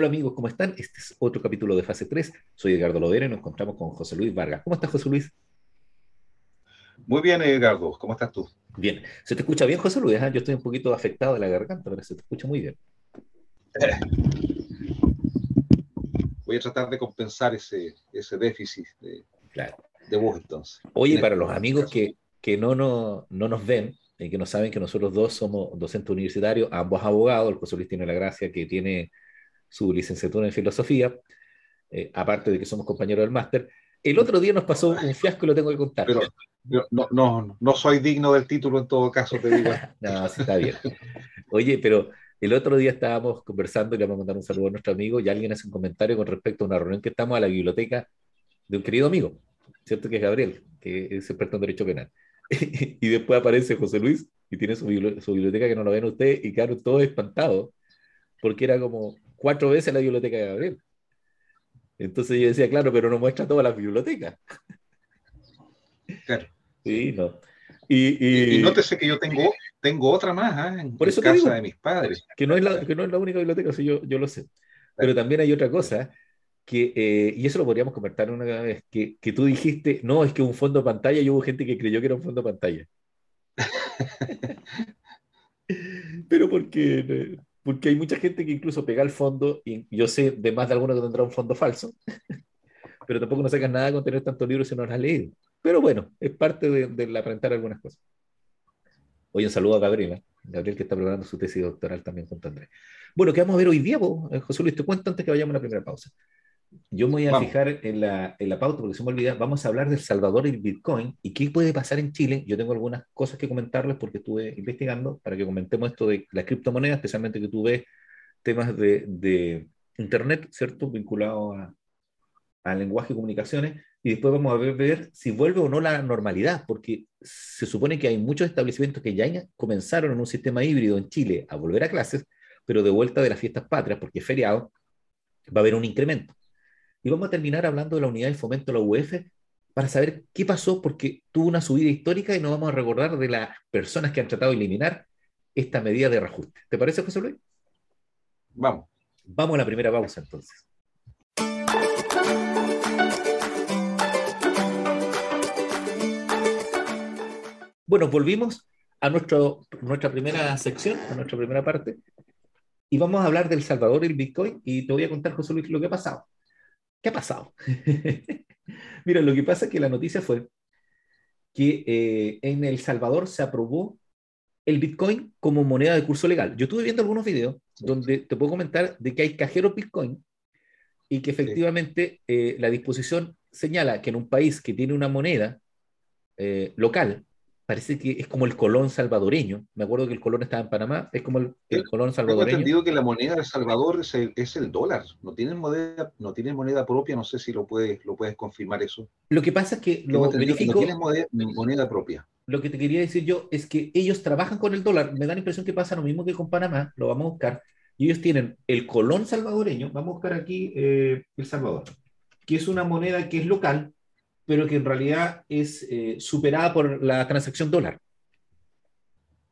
Hola amigos, ¿cómo están? Este es otro capítulo de fase 3. Soy Edgardo Lodera y nos encontramos con José Luis Vargas. ¿Cómo estás, José Luis? Muy bien, Edgardo. ¿Cómo estás tú? Bien. ¿Se te escucha bien, José Luis? Ah, yo estoy un poquito afectado de la garganta, pero se te escucha muy bien. Voy a tratar de compensar ese, ese déficit de, Claro. de voz entonces. Oye, para los amigos que, que no, no, no nos ven y que no saben que nosotros dos somos docentes universitarios, ambos abogados, el José Luis tiene la gracia que tiene su licenciatura en filosofía, eh, aparte de que somos compañeros del máster. El otro día nos pasó un fiasco y lo tengo que contar. Pero yo no, no, no soy digno del título en todo caso, te digo. No, sí está bien. Oye, pero el otro día estábamos conversando y le vamos a mandar un saludo a nuestro amigo y alguien hace un comentario con respecto a una reunión que estamos a la biblioteca de un querido amigo, ¿cierto? Que es Gabriel, que es experto en Derecho Penal. y después aparece José Luis y tiene su, bibli- su biblioteca que no lo ven ustedes y quedaron todos espantados porque era como cuatro veces la biblioteca de Gabriel. Entonces yo decía, claro, pero no muestra todas las bibliotecas. Claro. Sí, no. Y, y- Y, nótese que yo tengo, tengo otra más ¿ah? en, Por eso casa digo. de mis padres. que no es la, que no es la única biblioteca, sí, yo, yo lo sé. Pero también hay otra cosa, que, eh, y eso lo podríamos comentar una vez, que, que tú dijiste, no, es que un fondo de pantalla y hubo gente que creyó que era un fondo de pantalla. Pero porque, eh, porque hay mucha gente que incluso pega el fondo, y yo sé de más de alguno que tendrá un fondo falso, pero tampoco no sacas nada con tener tantos libros si no los has leído. Pero bueno, es parte de, del aprender algunas cosas. Oye, un saludo a Gabriela. Gabriel que está preparando su tesis doctoral también junto a Andrés. Bueno, ¿qué vamos a ver hoy día, vos? Eh, José Luis? Te cuento antes que vayamos a la primera pausa. Yo me voy a Vamos. fijar en la, en la pauta porque se me olvida. Vamos a hablar del Salvador y el Bitcoin y qué puede pasar en Chile. Yo tengo algunas cosas que comentarles porque estuve investigando para que comentemos esto de la criptomoneda, especialmente que tú ves temas de, de Internet, ¿cierto? Vinculado a, a lenguaje y comunicaciones. Y después vamos a ver, ver si vuelve o no la normalidad, porque se supone que hay muchos establecimientos que ya comenzaron en un sistema híbrido en Chile a volver a clases, pero de vuelta de las fiestas patrias, porque es feriado, va a haber un incremento. Y vamos a terminar hablando de la unidad de fomento de la UEF para saber qué pasó, porque tuvo una subida histórica y nos vamos a recordar de las personas que han tratado de eliminar esta medida de reajuste. ¿Te parece, José Luis? Vamos. Vamos a la primera pausa entonces. Bueno, volvimos a nuestro, nuestra primera sección, a nuestra primera parte, y vamos a hablar del Salvador y el Bitcoin, y te voy a contar, José Luis, lo que ha pasado. ¿Qué ha pasado? Mira, lo que pasa es que la noticia fue que eh, en El Salvador se aprobó el Bitcoin como moneda de curso legal. Yo estuve viendo algunos videos donde te puedo comentar de que hay cajeros Bitcoin y que efectivamente eh, la disposición señala que en un país que tiene una moneda eh, local, parece que es como el colón salvadoreño. Me acuerdo que el colón estaba en Panamá, es como el, el colón Tengo salvadoreño. entendido que la moneda de Salvador es el, es el dólar. No tienen moneda, no tienen moneda propia. No sé si lo puedes, lo puedes confirmar eso. Lo que pasa es que Tengo lo que verifico, no tienen moneda, moneda propia. lo que te quería decir yo es que ellos trabajan con el dólar. Me da la impresión que pasa lo mismo que con Panamá, lo vamos a buscar. Y ellos tienen el colón salvadoreño, vamos a buscar aquí eh, El Salvador, que es una moneda que es local, pero que en realidad es eh, superada por la transacción dólar.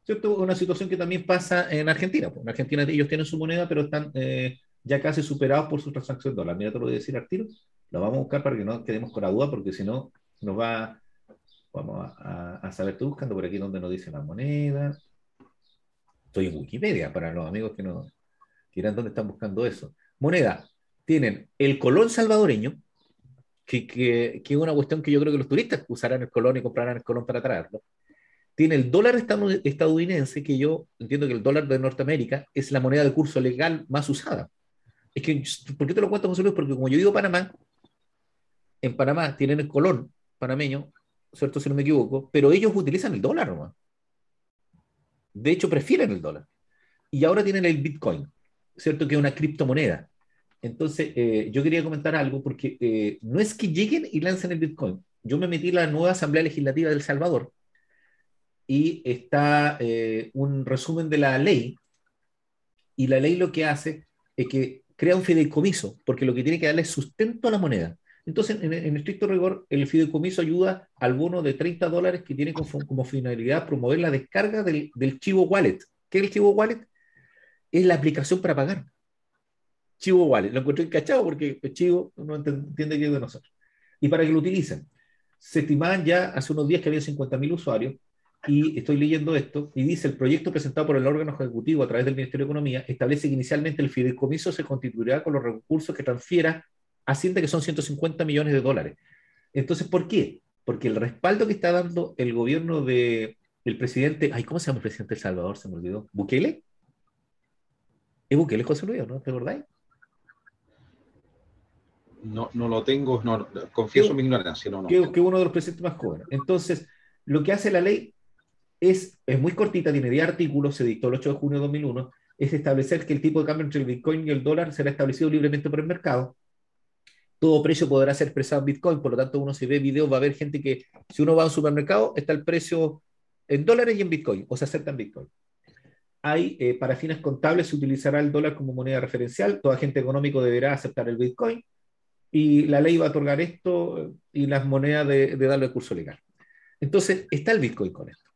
¿Cierto? Una situación que también pasa en Argentina. pues. En Argentina ellos tienen su moneda, pero están eh, ya casi superados por su transacción dólar. Mira, te lo voy a decir al tiro. Lo vamos a buscar para que no quedemos con la duda, porque si no, nos va. Vamos a, a- a saber, estoy buscando por aquí donde nos dice la moneda. Estoy en Wikipedia para los amigos que no dirán dónde están buscando eso. Moneda, tienen el colón salvadoreño, que, que, que es una cuestión que yo creo que los turistas usarán el colón y comprarán el colón para traerlo. Tiene el dólar estadounidense, que yo entiendo que el dólar de Norteamérica es la moneda de curso legal más usada. Es que, ¿por qué te lo cuento, José Luis? Porque como yo digo Panamá, en Panamá tienen el colón panameño, ¿cierto? Si no me equivoco, pero ellos utilizan el dólar nomás. De hecho, prefieren el dólar. Y ahora tienen el Bitcoin, ¿cierto? Que es una criptomoneda. Entonces, eh, yo quería comentar algo porque eh, no es que lleguen y lancen el Bitcoin. Yo me metí en la nueva Asamblea Legislativa de El Salvador y está eh, un resumen de la ley. Y la ley lo que hace es que crea un fideicomiso, porque lo que tiene que darle es sustento a la moneda. Entonces, en, en estricto rigor, el fideicomiso ayuda al bono de 30 dólares que tiene como, como finalidad promover la descarga del, del Chivo Wallet. ¿Qué es el Chivo Wallet? Es la aplicación para pagar. Chivo Wallet. Lo encontré encachado porque Chivo no entiende que es de nosotros. Y para que lo utilicen. Se estimaban ya hace unos días que había 50.000 usuarios y estoy leyendo esto, y dice, el proyecto presentado por el órgano ejecutivo a través del Ministerio de Economía establece que inicialmente el fideicomiso se constituirá con los recursos que transfiera Hacienda, que son 150 millones de dólares. Entonces, ¿por qué? Porque el respaldo que está dando el gobierno de presidente, ay, ¿cómo se llama el presidente de El Salvador? Se me olvidó. ¿Bukele? ¿Es Bukele José Luis, no? ¿Te acordáis? No, no lo tengo, no, confieso mi ignorancia. No, no. Que, que uno de los presidentes más jóvenes. Entonces, lo que hace la ley es, es muy cortita, tiene 10 artículos, se dictó el 8 de junio de 2001, es establecer que el tipo de cambio entre el Bitcoin y el dólar será establecido libremente por el mercado. Todo precio podrá ser expresado en Bitcoin, por lo tanto, uno si ve videos va a ver gente que, si uno va a un supermercado, está el precio en dólares y en Bitcoin, o se acepta en Bitcoin. Hay, eh, para fines contables, se utilizará el dólar como moneda referencial, todo agente económico deberá aceptar el Bitcoin, y la ley va a otorgar esto y las monedas de, de darle curso legal. Entonces, está el Bitcoin con esto.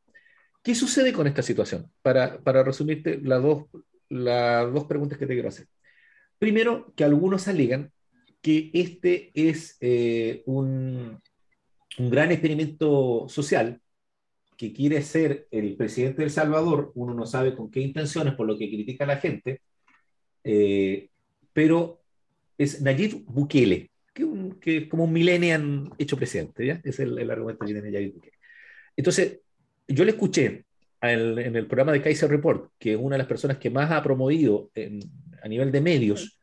¿Qué sucede con esta situación? Para, para resumirte las dos, las dos preguntas que te quiero hacer. Primero, que algunos alegan que este es eh, un, un, gran experimento social que quiere ser el presidente de El Salvador, uno no sabe con qué intenciones, por lo que critica a la gente, eh, pero es Nayib Bukele, que, un, que, es como un millennial hecho presidente, ¿ya? Es el, el argumento que tiene Nayib Bukele. Entonces, yo le escuché en el programa de Kaiser Report, que es una de las personas que más ha promovido a nivel de medios,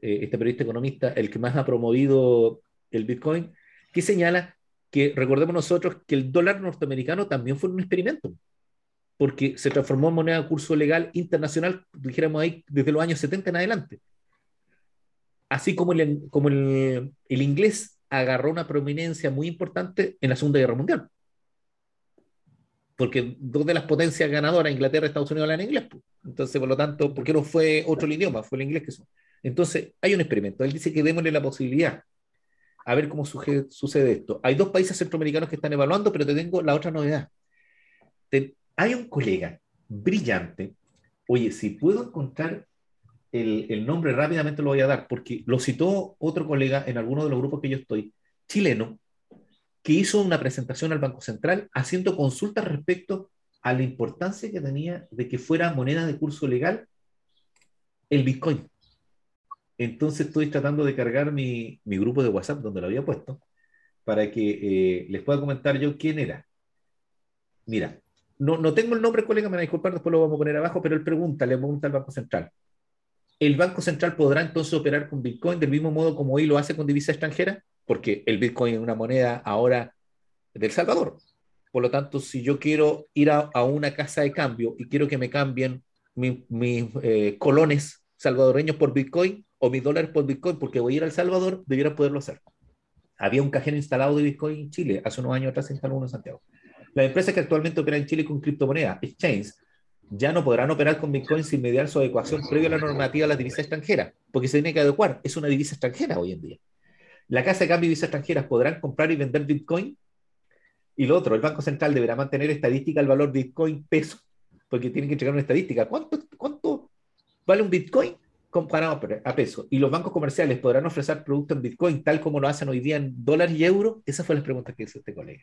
eh, este periodista economista, el que más ha promovido el Bitcoin, que señala que recordemos nosotros que el dólar norteamericano también fue un experimento, porque se transformó en moneda de curso legal internacional, dijéramos ahí, desde los años 70 en adelante. Así como el, como el, el inglés agarró una prominencia muy importante en la Segunda Guerra Mundial porque dos de las potencias ganadoras, Inglaterra y Estados Unidos, hablan inglés. Entonces, por lo tanto, ¿por qué no fue otro el idioma? Fue el inglés que son. Entonces, hay un experimento. Él dice que démosle la posibilidad a ver cómo sucede esto. Hay dos países centroamericanos que están evaluando, pero te tengo la otra novedad. Te, hay un colega brillante. Oye, si puedo encontrar el, el, nombre rápidamente lo voy a dar, porque lo citó otro colega en alguno de los grupos que yo estoy, chileno, que hizo una presentación al Banco Central haciendo consultas respecto a la importancia que tenía de que fuera moneda de curso legal el Bitcoin. Entonces estoy tratando de cargar mi, mi grupo de WhatsApp donde lo había puesto para que eh, les pueda comentar yo quién era. Mira, no, no tengo el nombre, colega, me van a disculpar, después lo vamos a poner abajo, pero él pregunta, le pregunta al Banco Central. ¿El Banco Central podrá entonces operar con Bitcoin del mismo modo como hoy lo hace con divisa extranjera? porque el Bitcoin es una moneda ahora del Salvador. Por lo tanto, si yo quiero ir a, a una casa de cambio y quiero que me cambien mis eh, colones salvadoreños por Bitcoin o mis dólares por Bitcoin porque voy a ir al Salvador, debiera poderlo hacer. Había un cajero instalado de Bitcoin en Chile, hace unos años atrás se instaló uno en Santiago. Las empresas que actualmente operan en Chile con criptomonedas, exchange, ya no podrán operar con Bitcoin sin mediar su adecuación previo a la normativa de la divisa extranjera, porque se tiene que adecuar. Es una divisa extranjera hoy en día. La casa de cambio de divisas extranjeras podrán comprar y vender Bitcoin. Y lo otro, el Banco Central deberá mantener estadística el valor Bitcoin peso, porque tienen que entregar una estadística. ¿Cuánto, cuánto vale un Bitcoin comparado a peso? Y los bancos comerciales podrán ofrecer productos en Bitcoin tal como lo hacen hoy día en dólares y euros. Esa fue la pregunta que hizo este colega,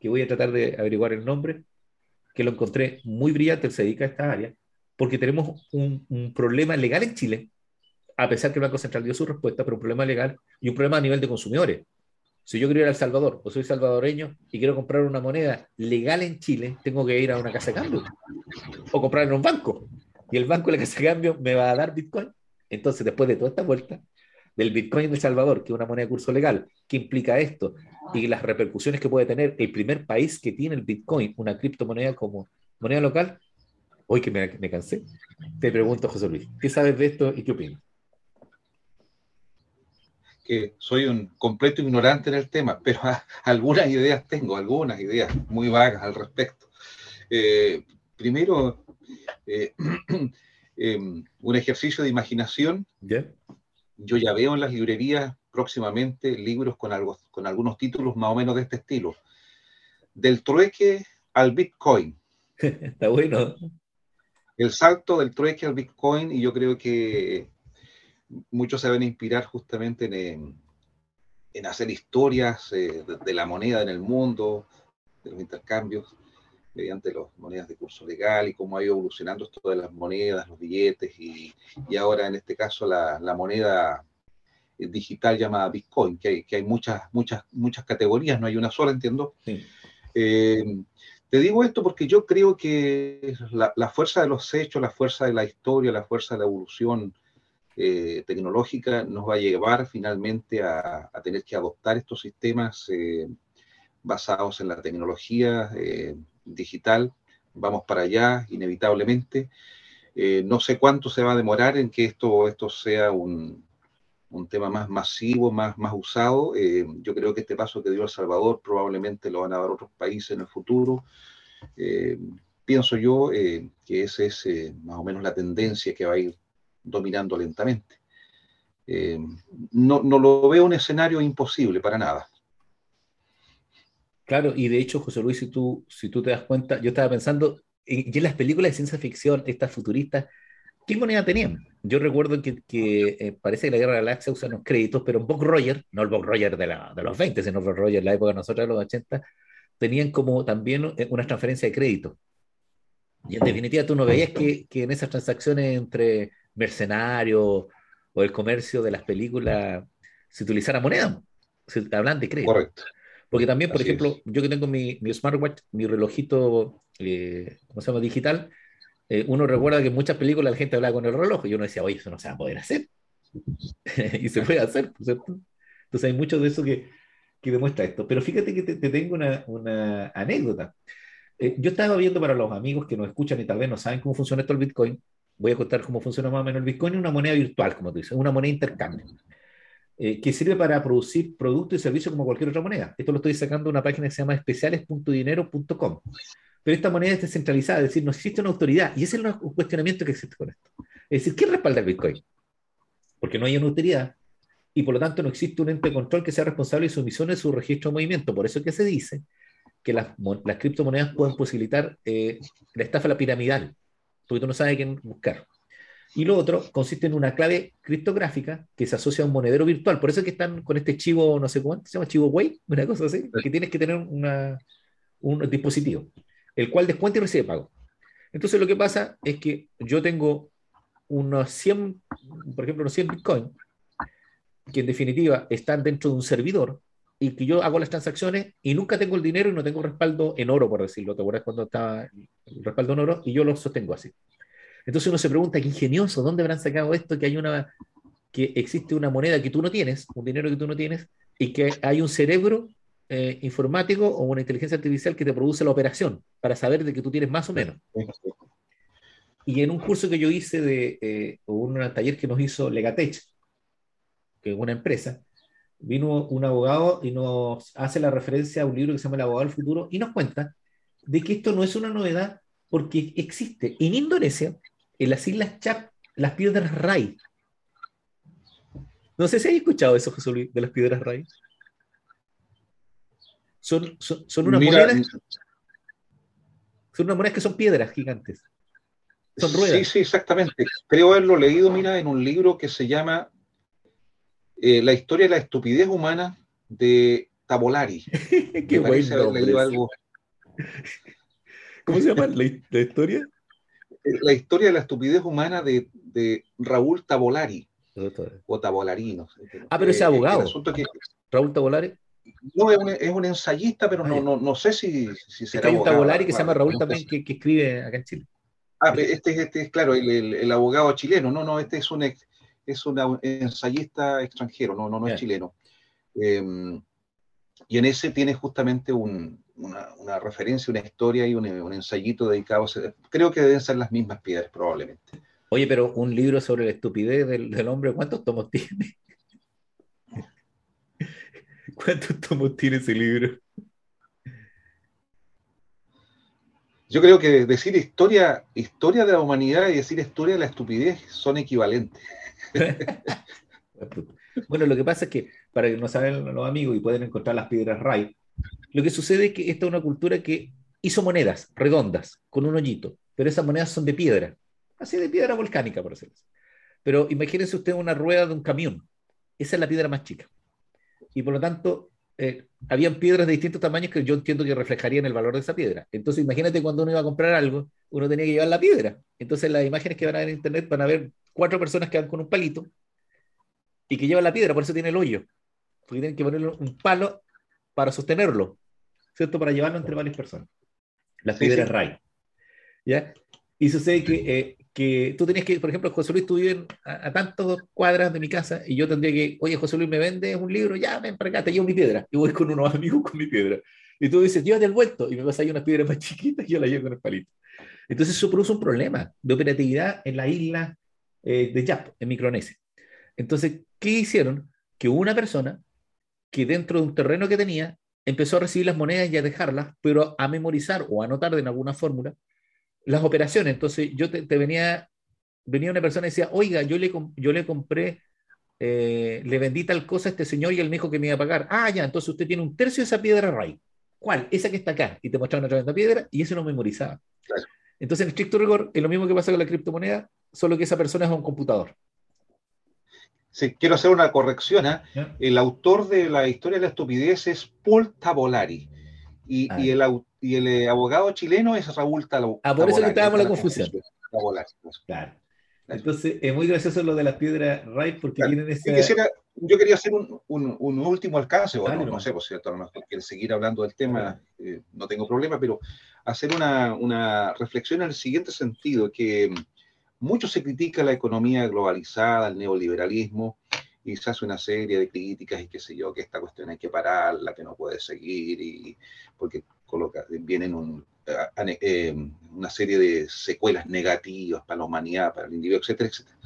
que voy a tratar de averiguar el nombre, que lo encontré muy brillante, él se dedica a esta área, porque tenemos un, un problema legal en Chile a pesar que el Banco Central dio su respuesta, pero un problema legal y un problema a nivel de consumidores. Si yo quiero ir a El Salvador o soy salvadoreño y quiero comprar una moneda legal en Chile, tengo que ir a una casa de cambio o comprar en un banco. Y el banco de la casa de cambio me va a dar Bitcoin. Entonces, después de toda esta vuelta del Bitcoin de El Salvador, que es una moneda de curso legal, ¿qué implica esto? Y las repercusiones que puede tener el primer país que tiene el Bitcoin, una criptomoneda como moneda local. Hoy que me, me cansé, te pregunto, José Luis, ¿qué sabes de esto y qué opinas? que soy un completo ignorante en el tema, pero algunas ideas tengo, algunas ideas muy vagas al respecto. Eh, primero, eh, em, un ejercicio de imaginación. Yo ya veo en las librerías próximamente libros con, algo, con algunos títulos más o menos de este estilo. Del trueque al Bitcoin. Está bueno. El salto del trueque al Bitcoin y yo creo que muchos se van a inspirar justamente en, en hacer historias de, de, la moneda en el mundo, de los intercambios mediante las monedas de curso legal y cómo ha ido evolucionando esto de las monedas, los billetes y, y ahora en este caso la, la, moneda digital llamada Bitcoin, que hay, que hay muchas, muchas, muchas categorías, no hay una sola, entiendo. Sí. Eh, te digo esto porque yo creo que la, la, fuerza de los hechos, la fuerza de la historia, la fuerza de la evolución eh, tecnológica nos va a llevar finalmente a, a tener que adoptar estos sistemas eh, basados en la tecnología eh, digital. Vamos para allá, inevitablemente. Eh, no sé cuánto se va a demorar en que esto, esto sea un, un tema más masivo, más, más usado. Eh, yo creo que este paso que dio El Salvador probablemente lo van a dar otros países en el futuro. Eh, pienso yo que esa es más o menos la tendencia que va a ir dominando lentamente. no, no lo veo un escenario imposible para nada. Claro, y de hecho, José Luis, si tú, si tú te das cuenta, yo estaba pensando, y en las películas de ciencia ficción, estas futuristas, ¿qué moneda tenían? Yo recuerdo que, eh, parece que la Guerra de la Galaxia usa unos créditos, pero Bob Roger, no el Bob Roger de, la, de los 20, sino Bob Roger de la época de nosotros, de los 80, tenían como también eh, una transferencia de crédito. Y en definitiva, tú no veías que, que en esas transacciones entre mercenarios o el comercio de las películas se utilizara moneda, se hablan de crédito. Correcto. Porque también, por Así ejemplo, es. yo que tengo mi, mi smartwatch, mi relojito, eh, ¿cómo se llama? Digital, eh, uno recuerda que en muchas películas la gente hablaba con el reloj y uno decía, oye, eso no se va a poder hacer. y se puede hacer, ¿cierto? Entonces hay mucho de eso que, que demuestra esto. Pero fíjate que te, te tengo una, una anécdota. Eh, yo estaba viendo para los amigos que nos escuchan y tal vez no saben cómo funciona esto el Bitcoin, voy a contar cómo funciona más o menos el Bitcoin, una moneda virtual, como tú dices, una moneda de intercambio, eh, que sirve para producir productos y servicios como cualquier otra moneda. Esto lo estoy sacando de una página que se llama especiales.dinero.com. Pero esta moneda es descentralizada, es decir, no existe una autoridad. Y ese es el cuestionamiento que existe con esto. Es decir, ¿quién respalda el Bitcoin? Porque no hay una autoridad y por lo tanto no existe un ente de control que sea responsable de su emisión y su registro de movimiento. Por eso es que se dice que las, las criptomonedas pueden posibilitar eh, la estafa la piramidal, porque tú no sabes a quién buscar. Y lo otro consiste en una clave criptográfica que se asocia a un monedero virtual. Por eso es que están con este chivo, no sé cuánto, se llama chivo Way, una cosa así, que tienes que tener una, un dispositivo el cual descuenta y recibe pago. Entonces lo que pasa es que yo tengo unos 100, por ejemplo, unos 100 Bitcoin, que en definitiva están dentro de un servidor y que yo hago las transacciones y nunca tengo el dinero y no tengo respaldo en oro, por decirlo. ¿Te acuerdas cuando estaba el respaldo en oro? Y yo lo sostengo así. Entonces uno se pregunta, qué ingenioso, ¿dónde habrán sacado esto? Que hay una, que existe una moneda que tú no tienes, un dinero que tú no tienes, y que hay un cerebro eh, informático o una inteligencia artificial que te produce la operación para saber de que tú tienes más o menos. Y en un curso que yo hice de eh, un taller que nos hizo Legatech, que es una empresa, vino un abogado y nos hace la referencia a un libro que se llama El abogado del futuro y nos cuenta de que esto no es una novedad porque existe en Indonesia, en las islas Chap, las piedras Rai. No sé si hay escuchado eso, José Luis, de las piedras Rai. Son, son, son unas Mira, monedas. Son unas monedas que son piedras gigantes. Son ruedas. Sí, sí, exactamente. Creo haberlo leído, mira, en un libro que se llama eh, La historia de la estupidez humana de Tabolari. Qué bueno. leído algo. ¿Cómo se llama la, la, historia? La historia de la estupidez humana de, de Raúl Tabolari. O Tabolari, no sé. Ah, pero ese eh, abogado. Que... Raúl Tabolari. No, es un, es un, ensayista, pero no, no, no sé si, si será. hay un tabulari que se llama Raúl también que, que, escribe acá en Chile. Ah, este, este es, claro, el, el, el, abogado chileno. No, no, este es un, es un ensayista extranjero, no, no, no es chileno. Eh, y en ese tiene justamente un, una, una, referencia, una historia y un, un ensayito dedicado a. Creo que deben ser las mismas piedras, probablemente. Oye, pero un libro sobre la estupidez del, del hombre, ¿cuántos tomos tiene? ¿Cuántos tomos tiene ese libro? Yo creo que decir historia, historia de la humanidad y decir historia de la estupidez son equivalentes. bueno, lo que pasa es que, para que no saben los amigos y pueden encontrar las piedras Ray, lo que sucede es que esta es una cultura que hizo monedas redondas, con un hoyito, pero esas monedas son de piedra, así de piedra volcánica, por decirlo Pero imagínense usted una rueda de un camión. Esa es la piedra más chica. Y por lo tanto, eh, habían piedras de distintos tamaños que yo entiendo que reflejarían el valor de esa piedra. Entonces, imagínate cuando uno iba a comprar algo, uno tenía que llevar la piedra. Entonces, las imágenes que van a ver en internet van a ver cuatro personas que van con un palito y que llevan la piedra, por eso tiene el hoyo. Porque tienen que ponerle un palo para sostenerlo, ¿cierto? Para llevarlo entre varias personas. Las piedras sí. ¿Ya? Y sucede que eh, que tú tenías que, por ejemplo, José Luis, tú vives a, tantos cuadras de mi casa y yo tendría que, oye, José Luis, ¿me vende un libro? Ya, ven para acá, te llevo mi piedra. Y voy con unos amigos con mi piedra. Y tú dices, llévate el vuelto. Y me vas ahí unas piedras más chiquitas y yo la llevo con el palito. Entonces eso produce un problema de operatividad en la isla eh, de Yap, en Micronesia. Entonces, ¿qué hicieron? Que una persona que dentro de un terreno que tenía empezó a recibir las monedas y a dejarlas, pero a memorizar o a anotar en alguna fórmula las operaciones. Entonces yo te, venía, venía una persona y decía, oiga, yo le, yo le compré, eh, le vendí tal cosa a este señor y él me dijo que me iba a pagar. Ah, ya, entonces usted tiene un tercio de esa piedra raíz. ¿Cuál? Esa que está acá. Y te mostraba una tremenda piedra y eso lo memorizaba. Entonces, en estricto rigor, es lo mismo que pasa con la criptomoneda, solo que esa persona es un computador. Sí, quiero hacer una corrección. ¿eh? El autor de la historia de la estupidez es Paul Tavolari. Y, ah, y el, y el eh, abogado chileno es Raúl Talabó. Ah, por eso que estábamos la confusión. Pues. Claro. Entonces, es muy gracioso lo de las piedras Wright porque tienen ese. yo quería hacer un, un, un último alcance, bueno, no, sé, por cierto, a lo mejor quiere seguir hablando del tema, eh, no tengo problema, pero hacer una, una, reflexión en el siguiente sentido, que mucho se critica la economía globalizada, el neoliberalismo, y se hace una serie de críticas y qué sé yo, que esta cuestión hay que pararla, que no puede seguir, y porque coloca, vienen un, eh, una serie de secuelas negativas para la humanidad, para el individuo, etcétera, etcétera.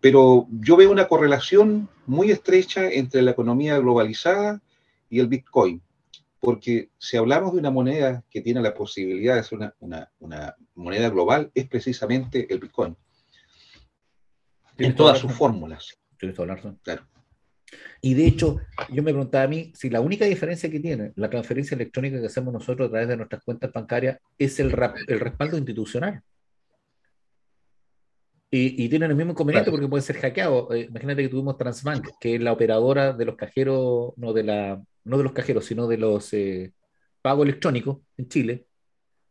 Pero yo veo una correlación muy estrecha entre la economía globalizada y el Bitcoin, porque si hablamos de una moneda que tiene la posibilidad de ser una, una, una moneda global, es precisamente el Bitcoin. En todas sus fórmulas. Claro. Y de hecho, yo me preguntaba a mí si la única diferencia que tiene la transferencia electrónica que hacemos nosotros a través de nuestras cuentas bancarias es el, el respaldo institucional. Y, y, tienen el mismo inconveniente porque puede ser hackeado. Eh, imagínate que tuvimos Transbank, que es la operadora de los cajeros, no de, la, no de los cajeros, sino de los eh, pagos electrónicos en Chile,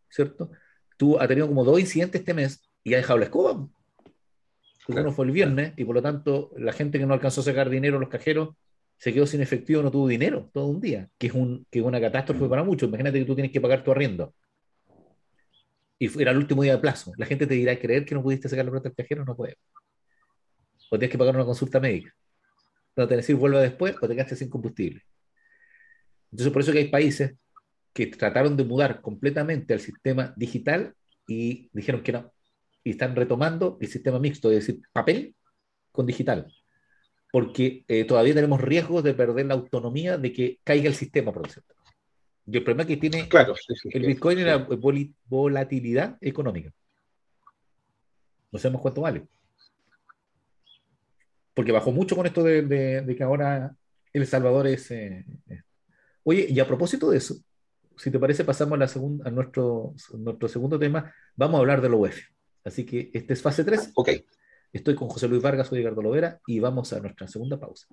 ¿cierto? Tú has tenido como dos incidentes este mes y ha dejado la escoba uno fue el viernes y por lo tanto la gente que no alcanzó a sacar dinero a los cajeros se quedó sin efectivo, no tuvo dinero todo un día, que es, un, que una catástrofe para muchos. Imagínate que tú tienes que pagar tu arriendo. Y era el último día de plazo. La gente te dirá, ¿creer que no pudiste sacar la plata del cajero? No puede. O tienes que pagar una consulta médica. No te decir vuelve después o te quedaste sin combustible. Entonces, por eso que hay países que trataron de mudar completamente al sistema digital y dijeron que no, y están retomando el sistema mixto, es decir, papel con digital, porque eh, todavía tenemos riesgos de perder la autonomía de que caiga el sistema, por ejemplo. Y el problema que tiene el Bitcoin es la volatilidad económica. No sabemos cuánto vale. Porque bajó mucho con esto de, que ahora El Salvador es... Eh, oye, y a propósito de eso, si te parece, pasamos a, la segunda, a nuestro, nuestro segundo tema. Vamos a hablar de la UEF. Así que este es fase 3. Ok. Estoy con José Luis Vargas, soy Edgardo Lovera y vamos a nuestra segunda pausa.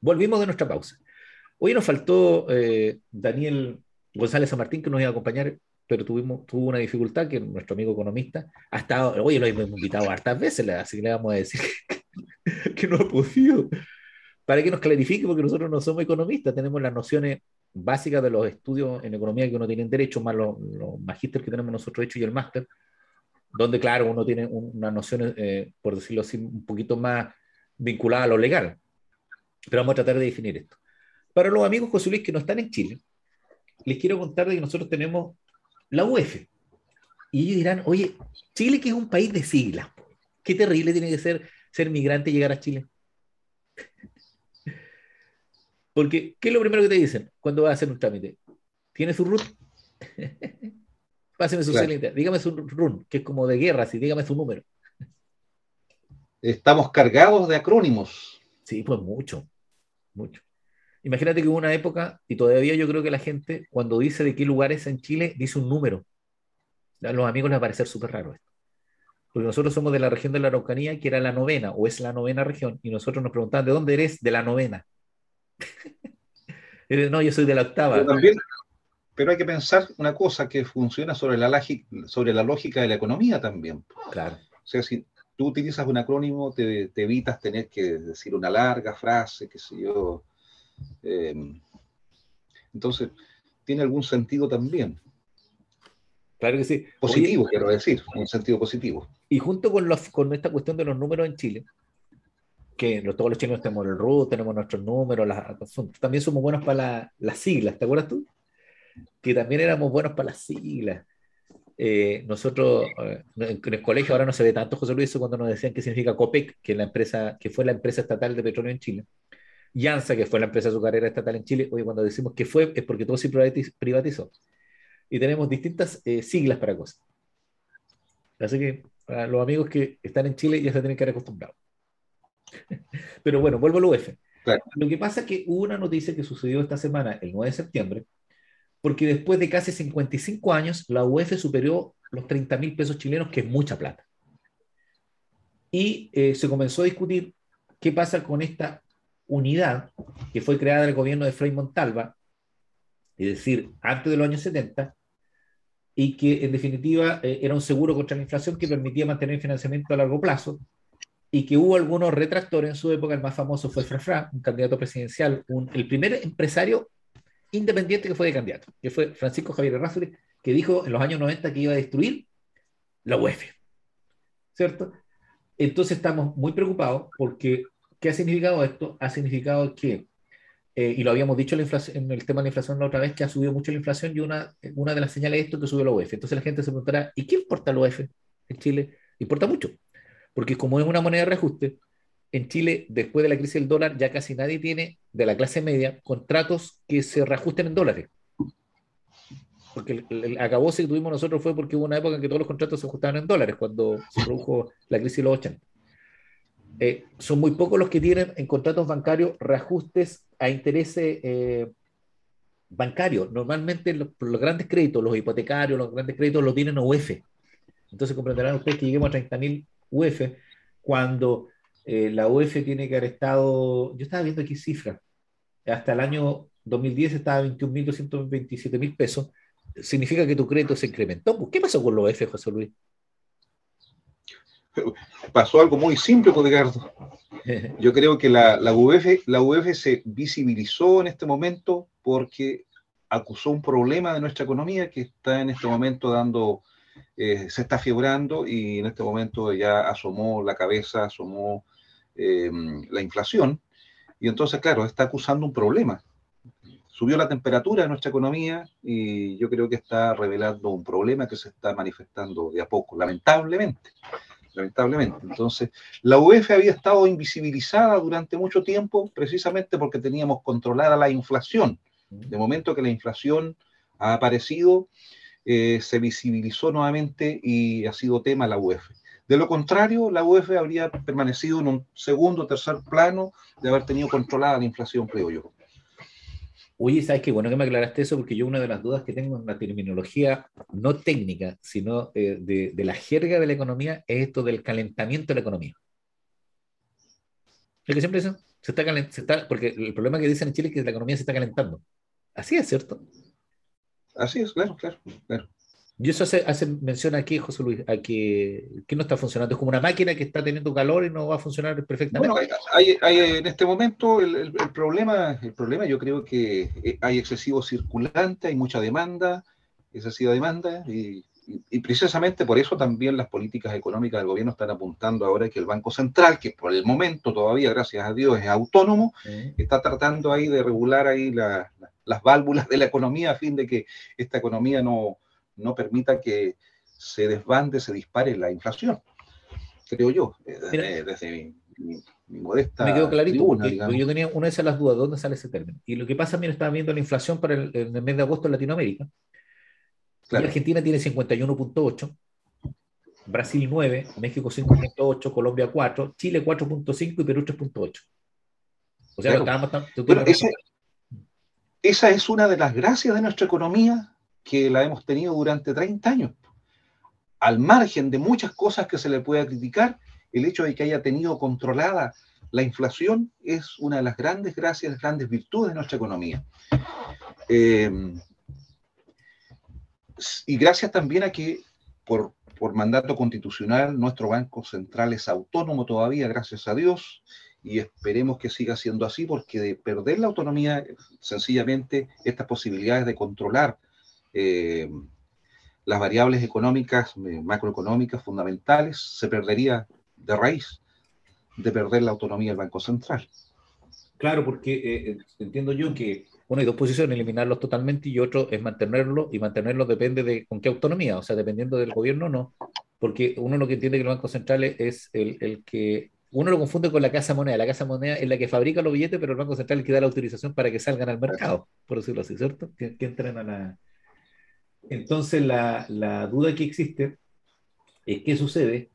Volvimos de nuestra pausa. Hoy nos faltó eh, Daniel González San Martín que nos iba a acompañar, pero tuvimos, tuvo una dificultad que nuestro amigo economista ha estado, oye, lo hemos invitado hartas veces, así que le vamos a decir que no ha podido para que nos clarifique, porque nosotros no somos economistas, tenemos las nociones básicas de los estudios en economía que uno tiene derecho, más los, los magísteres que tenemos nosotros hechos y el máster, donde, claro, uno tiene unas nociones, eh, por decirlo así, un poquito más vinculadas a lo legal. Pero vamos a tratar de definir esto. Para los amigos José Luis que no están en Chile, les quiero contar de que nosotros tenemos la UEF. Y ellos dirán, oye, Chile que es un país de siglas, qué terrible tiene que ser ser migrante y llegar a Chile. Porque, ¿qué es lo primero que te dicen cuando vas a hacer un trámite? ¿Tiene su RUT? Páseme su claro. Dígame su RUN, que es como de guerra, así, dígame su número. Estamos cargados de acrónimos. Sí, pues mucho, mucho. Imagínate que hubo una época, y todavía yo creo que la gente, cuando dice de qué lugares en Chile, dice un número. A los amigos les va a parecer súper raro esto. Porque nosotros somos de la región de la Araucanía, que era la novena, o es la novena región, y nosotros nos preguntaban, ¿de dónde eres? De la novena. no, yo soy de la octava. Pero, hay que pensar una cosa que funciona sobre la, sobre la lógica de la economía también. Claro. O sea, si tú utilizas un acrónimo, te, evitas tener que decir una larga frase, qué sé yo. Em, entonces, tiene algún sentido también. Claro que sí. Positivo, quiero decir, un sentido positivo. Y junto con, los, con esta cuestión de los números en Chile, que todos los chilenos tenemos el RUT, tenemos nuestros números, también somos buenos para las siglas, ¿te acuerdas tú? Que también éramos buenos para las siglas. Eh, nosotros eh, en el colegio ahora no se ve tanto José Luis cuando nos decían qué significa COPEC, que, la empresa, que fue la empresa estatal de petróleo en Chile. YANSA, que fue la empresa azucarera estatal en Chile. Hoy cuando decimos que fue es porque todo se privatizó y tenemos distintas eh, siglas para cosas. Así que para los amigos que están en Chile ya se tienen que haber acostumbrado. Pero bueno, vuelvo al UF. Lo que pasa es que hubo una noticia que sucedió esta semana, el 9 de septiembre, porque después de casi 55 años, la UF superó los 30 mil pesos chilenos, que es mucha plata. Y eh, se comenzó a discutir qué pasa con esta unidad que fue creada en el gobierno de Frei Montalva, es decir, antes de los años 70, y que en definitiva eh, era un seguro contra la inflación que permitía mantener financiamiento a largo plazo y que hubo algunos retractores en su época, el más famoso fue Frafra, un candidato presidencial, el primer empresario independiente que fue de candidato, que fue Francisco Javier Errázuriz, que dijo en los años 90 que iba a destruir la UEF. ¿Cierto? Entonces estamos muy preocupados porque, ¿qué ha significado esto? Ha significado que eh, y lo habíamos dicho en, en, el tema de la inflación la otra vez, que ha subido mucho la inflación y una, una de las señales de esto es que subió la UEF. Entonces la gente se preguntará, ¿y qué importa la UEF en Chile? Importa mucho, porque como es una moneda de reajuste, en Chile, después de la crisis del dólar, ya casi nadie tiene, de la clase media, contratos que se reajusten en dólares. Porque el, el acabó que tuvimos nosotros fue porque hubo una época en que todos los contratos se ajustaban en dólares, cuando se produjo la crisis de los 80. Eh, son muy pocos los que tienen en contratos bancarios reajustes a intereses eh, bancarios. Normalmente los, grandes créditos, los hipotecarios, los grandes créditos los tienen UF. Entonces comprenderán ustedes que lleguemos a 30.000 UF cuando eh, la UF tiene que haber estado, yo estaba viendo aquí cifras, hasta el año 2010 estaba 21.227 mil pesos. Significa que tu crédito se incrementó. ¿Qué pasó con la UF, José Luis? pasó algo muy simple, pues, Ricardo. Yo creo que la, la, UF, la UF se visibilizó en este momento porque acusó un problema de nuestra economía que está en este momento dando, eh, se está figurando y en este momento ya asomó la cabeza, asomó eh, la inflación. Y entonces, claro, está acusando un problema. Subió la temperatura de nuestra economía y yo creo que está revelando un problema que se está manifestando de a poco, lamentablemente lamentablemente. Entonces, la UEF había estado invisibilizada durante mucho tiempo precisamente porque teníamos controlada la inflación. De momento que la inflación ha aparecido, eh, se visibilizó nuevamente y ha sido tema la UEF. De lo contrario, la UEF habría permanecido en un segundo o tercer plano de haber tenido controlada la inflación, creo yo. Oye, ¿sabes qué? Bueno que me aclaraste eso, porque yo una de las dudas que tengo en la terminología, no técnica, sino eh, de, la jerga de la economía, es esto del calentamiento de la economía. Lo que siempre dicen, se está, se está porque el problema que dicen en Chile es que la economía se está calentando. Así es, ¿cierto? Así es, claro, claro, claro. Y eso hace, hace, mención aquí, José Luis, a que, que, no está funcionando. Es como una máquina que está teniendo calor y no va a funcionar perfectamente. Bueno, hay, hay, en este momento el, el, problema, el problema yo creo que eh, hay excesivo circulante, hay mucha demanda, excesiva demanda, y, y, precisamente por eso también las políticas económicas del gobierno están apuntando ahora que el Banco Central, que por el momento todavía, gracias a Dios, es autónomo, está tratando ahí de regular ahí la, las válvulas de la economía a fin de que esta economía no no permita que se desbande, se dispare la inflación, creo yo, eh, desde, mi, modesta. Me quedó clarito, yo tenía una de esas las dudas, ¿dónde sale ese término? Y lo que pasa, mira, estaba viendo la inflación para el, el mes de agosto en Latinoamérica. Argentina tiene 51.8, Brasil 9, México 5.8, Colombia 4, Chile 4.5 y Perú 3.8. O sea, claro. estábamos, esa es una de las gracias de nuestra economía que la hemos tenido durante 30 años. Al margen de muchas cosas que se le pueda criticar, el hecho de que haya tenido controlada la inflación es una de las grandes gracias, grandes virtudes de nuestra economía. Eh, y gracias también a que por, por mandato constitucional nuestro Banco Central es autónomo todavía, gracias a Dios, y esperemos que siga siendo así, porque de perder la autonomía, sencillamente, estas posibilidades de controlar eh, las variables económicas, eh, macroeconómicas fundamentales, se perdería de raíz de perder la autonomía del Banco Central. Claro, porque eh, entiendo yo que, bueno, hay dos posiciones, eliminarlos totalmente y otro es mantenerlo, y mantenerlo depende de con qué autonomía, o sea, dependiendo del gobierno no, porque uno lo que entiende que el Banco Central es el, el que uno lo confunde con la casa moneda. La casa moneda es la que fabrica los billetes, pero el Banco Central es el que da la autorización para que salgan al mercado, por decirlo así, ¿cierto? Que, entren a la... Entonces, la, la, duda que existe es qué sucede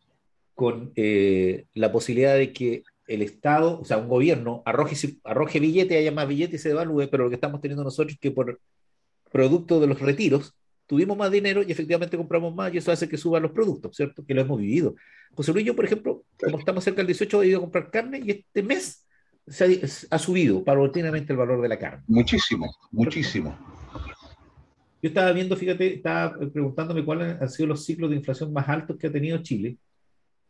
con eh, la posibilidad de que el Estado, o sea, un gobierno, arroje, arroje billete, haya más billetes y se devalúe, pero lo que estamos teniendo nosotros es que por producto de los retiros, tuvimos más dinero y efectivamente compramos más y eso hace que suban los productos, ¿cierto? Que lo hemos vivido. José Luis, yo, por ejemplo, como estamos cerca del 18, he ido a comprar carne y este mes se ha, subido paulatinamente el valor de la carne. Muchísimo, muchísimo. Yo estaba viendo, fíjate, estaba preguntándome cuáles han sido los ciclos de inflación más altos que ha tenido Chile,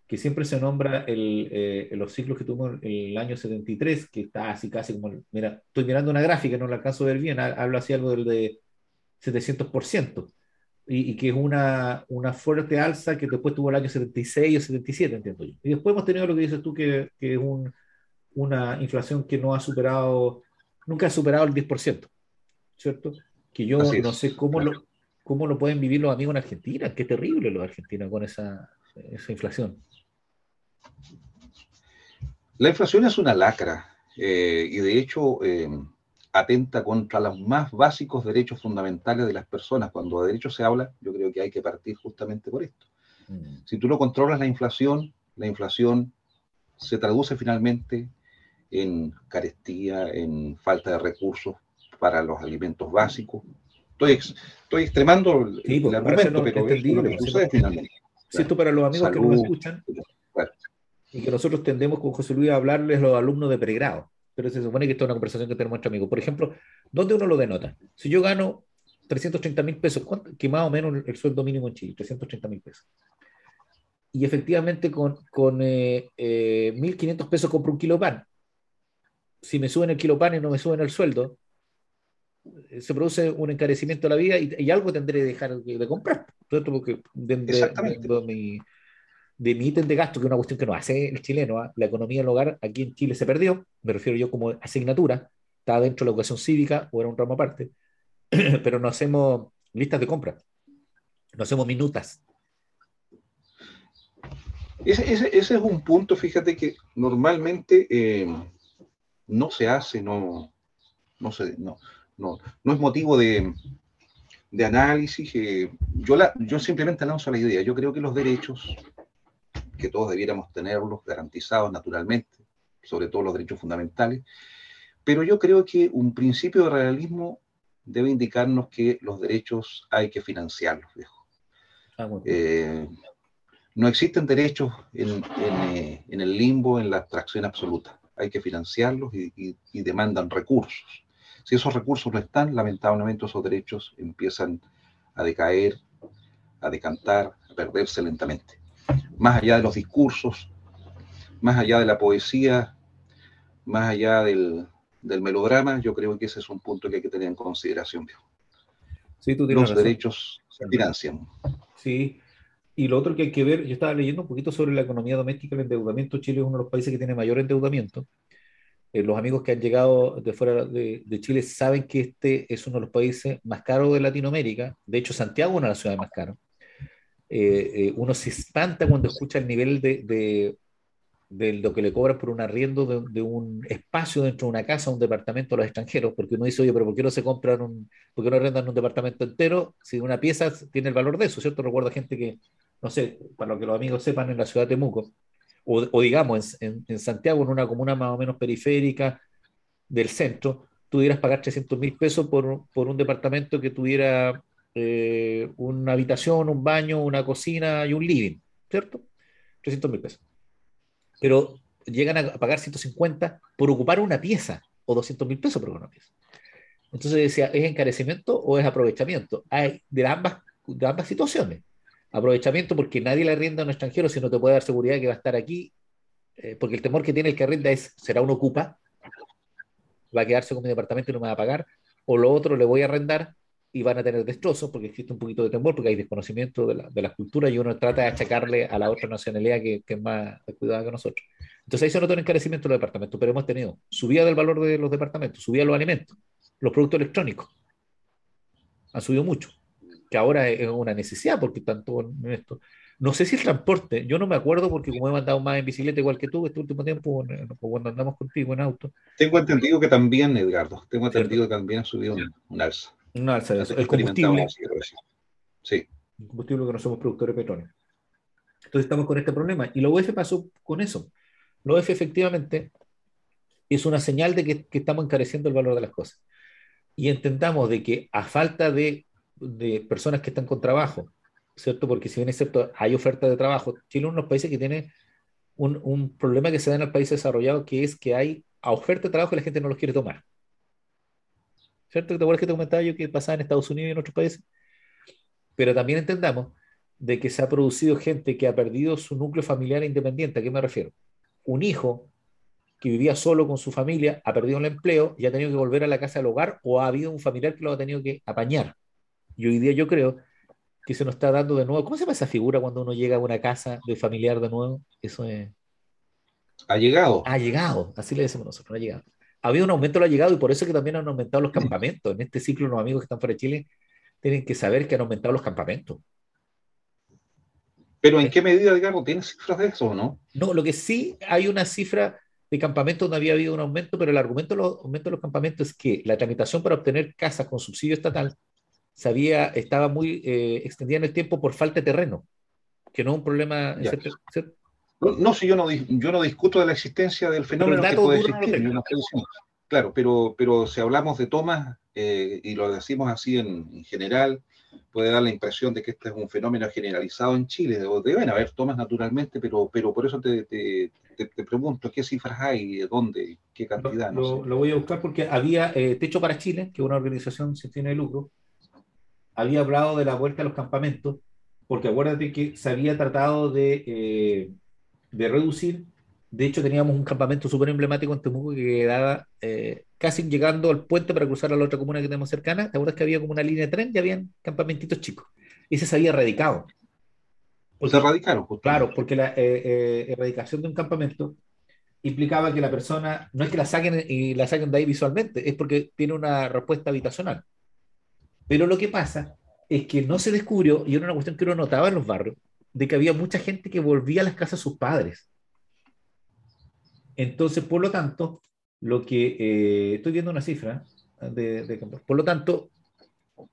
que siempre se nombra el, eh, los ciclos que tuvo el año 73, que está así casi como, mira, estoy mirando una gráfica, no la alcanzo a ver bien, hablo así algo del de 700%, y, y que es una, una, fuerte alza que después tuvo el año 76 o 77, entiendo yo. Y después hemos tenido lo que dices tú, que, que es un, una inflación que no ha superado, nunca ha superado el 10%, ¿cierto? Que yo no sé cómo lo, cómo lo pueden vivir los amigos en Argentina, qué terrible los argentinos con esa, esa inflación. La inflación es una lacra eh, y de hecho eh, atenta contra los más básicos derechos fundamentales de las personas. Cuando de derechos se habla, yo creo que hay que partir justamente por esto. Mm. Si tú no controlas la inflación, la inflación se traduce finalmente en carestía, en falta de recursos para los alimentos básicos. Estoy, estoy extremando el, pues, argumento, pero es lo que sucede finalmente. esto para los amigos que nos escuchan y que nosotros tendemos con José Luis a hablarles a los alumnos de pregrado pero se supone que esto es una conversación que tenemos entre amigos. Por ejemplo, ¿dónde uno lo denota? Si yo gano 330 mil pesos, que más o menos el sueldo mínimo en Chile, 330 mil pesos. Y efectivamente con, con eh, 1.500 eh, pesos compro un kilo de pan. Si me suben el kilo de pan y no me suben el sueldo, se produce un encarecimiento de la vida y, algo tendré que dejar de, comprar. Porque Exactamente. mi, de mi ítem de gasto, que es una cuestión que no hace el chileno, ¿ah? la economía del hogar aquí en Chile se perdió, me refiero yo como asignatura, está dentro de la educación cívica o era un ramo aparte, pero no hacemos listas de compra, no hacemos minutas. Ese, ese, ese es un punto, fíjate que normalmente eh, no se hace, no, no, se, no, no, no es motivo de, de análisis. Eh, yo, la, yo simplemente lanzo la idea. Yo creo que los derechos que todos debiéramos tenerlos garantizados naturalmente, sobre todo los derechos fundamentales, pero yo creo que un principio de realismo debe indicarnos que los derechos hay que financiarlos, viejo. Ah, eh, no existen derechos eh, en, el limbo, en la abstracción absoluta. Hay que financiarlos y, y, demandan recursos. Si esos recursos no están, lamentablemente esos derechos empiezan a decaer, a decantar, a perderse lentamente más allá de los discursos, más allá de la poesía, más allá del, melodrama, yo creo que ese es un punto que hay que tener en consideración. Sí, tú los derechos se financian. Sí, y lo otro que hay que ver, yo estaba leyendo un poquito sobre la economía doméstica, el endeudamiento. Chile es uno de los países que tiene mayor endeudamiento. Eh, los amigos que han llegado de fuera de, Chile saben que este es uno de los países más caros de Latinoamérica. De hecho, Santiago es una de las ciudades más caras. Eh, eh, uno se espanta cuando escucha el nivel de, lo que le cobran por un arriendo de, un espacio dentro de una casa, un departamento a los extranjeros, porque uno dice, oye, pero ¿por qué no se compran un, por qué no arrendan un departamento entero si una pieza tiene el valor de eso, ¿cierto? Recuerdo gente que, no sé, para lo que los amigos sepan, en la ciudad de Temuco, o, digamos en, en, Santiago, en una comuna más o menos periférica del centro, tuvieras pagar 300 mil pesos por, por, un departamento que tuviera eh, una habitación, un baño, una cocina y un living, ¿cierto? 300 mil pesos. Pero llegan a pagar 150 por ocupar una pieza o 200 mil pesos por una pieza. Entonces decía, ¿es encarecimiento o es aprovechamiento? Hay de ambas, de ambas situaciones. Aprovechamiento porque nadie le arrienda a un extranjero si no te puede dar seguridad que va a estar aquí, eh, porque el temor que tiene el que arrienda es, ¿será un ocupa? ¿Va a quedarse con mi departamento y no me va a pagar? O lo otro, le voy a arrendar y van a tener destrozos porque existe un poquito de temor, porque hay desconocimiento de la, de la cultura y uno trata de achacarle a la otra nacionalidad que, es más descuidada que nosotros. Entonces ahí se nota un encarecimiento de los departamentos, pero hemos tenido subida del valor de los departamentos, subida de los alimentos, los productos electrónicos. Han subido mucho, que ahora es una necesidad porque tanto en esto. No sé si el transporte, yo no me acuerdo porque como he mandado más en bicicleta igual que tú este último tiempo, cuando andamos contigo en auto. Tengo entendido que también, Edgardo, tengo entendido que también ha subido un, alza. Un alza, el combustible. Sí. El combustible que no somos productores de petróleo. Entonces estamos con este problema. Y la UEF pasó con eso. La UEF efectivamente es una señal de que, que estamos encareciendo el valor de las cosas y entendamos de que a falta de, de, personas que están con trabajo, ¿cierto? Porque si bien es hay oferta de trabajo, Chile es uno de los países que tiene un, un, problema que se da en el país desarrollado, que es que hay oferta de trabajo y la gente no los quiere tomar. ¿Cierto? ¿Te acuerdas que te comentaba yo que pasaba en Estados Unidos y en otros países? Pero también entendamos de que se ha producido gente que ha perdido su núcleo familiar independiente. ¿A qué me refiero? Un hijo que vivía solo con su familia, ha perdido el empleo y ha tenido que volver a la casa del hogar o ha habido un familiar que lo ha tenido que apañar. Y hoy día yo creo que se nos está dando de nuevo. ¿Cómo se llama esa figura cuando uno llega a una casa de familiar de nuevo? Eso es. Ha llegado. Ha llegado, así le decimos nosotros, ha llegado. Ha habido un aumento lo ha llegado y por eso es que también han aumentado los campamentos. En este ciclo, los amigos que están fuera de Chile tienen que saber que han aumentado los campamentos. Pero ¿en qué medida, digamos, tienes cifras de eso o no? No, lo que sí hay una cifra de campamentos no había habido un aumento, pero el argumento de los aumentos de los campamentos es que la tramitación para obtener casas con subsidio estatal se había, estaba muy eh, extendida en el tiempo por falta de terreno, que no es un problema. No, no, si yo no, yo no discuto de la existencia del fenómeno que puede existir, no claro, pero, pero si hablamos de tomas eh, y lo decimos así en, en general, puede dar la impresión de que este es un fenómeno generalizado en Chile. Deben haber tomas naturalmente, pero, pero por eso te, te, te, pregunto, ¿qué cifras hay? ¿Dónde? ¿Qué cantidad? Lo, lo, voy a buscar porque había eh, Techo para Chile, que es una organización sin tiene de lucro, había hablado de la vuelta a los campamentos, porque acuérdate que se había tratado de, eh, de reducir de hecho, teníamos un campamento súper emblemático en Temuco que quedaba eh, casi llegando al puente para cruzar a la otra comuna que tenemos cercana. ¿Te acuerdas que había como una línea de tren y habían campamentitos chicos? Y se había erradicado. Pues se erradicaron, Claro, porque la eh, eh, erradicación de un campamento implicaba que la persona, no es que la saquen y la saquen de ahí visualmente, es porque tiene una respuesta habitacional. Pero lo que pasa es que no se descubrió, y era una cuestión que uno notaba en los barrios, de que había mucha gente que volvía a las casas de sus padres. Entonces, por lo tanto, lo que eh, estoy viendo una cifra de, de, por lo tanto,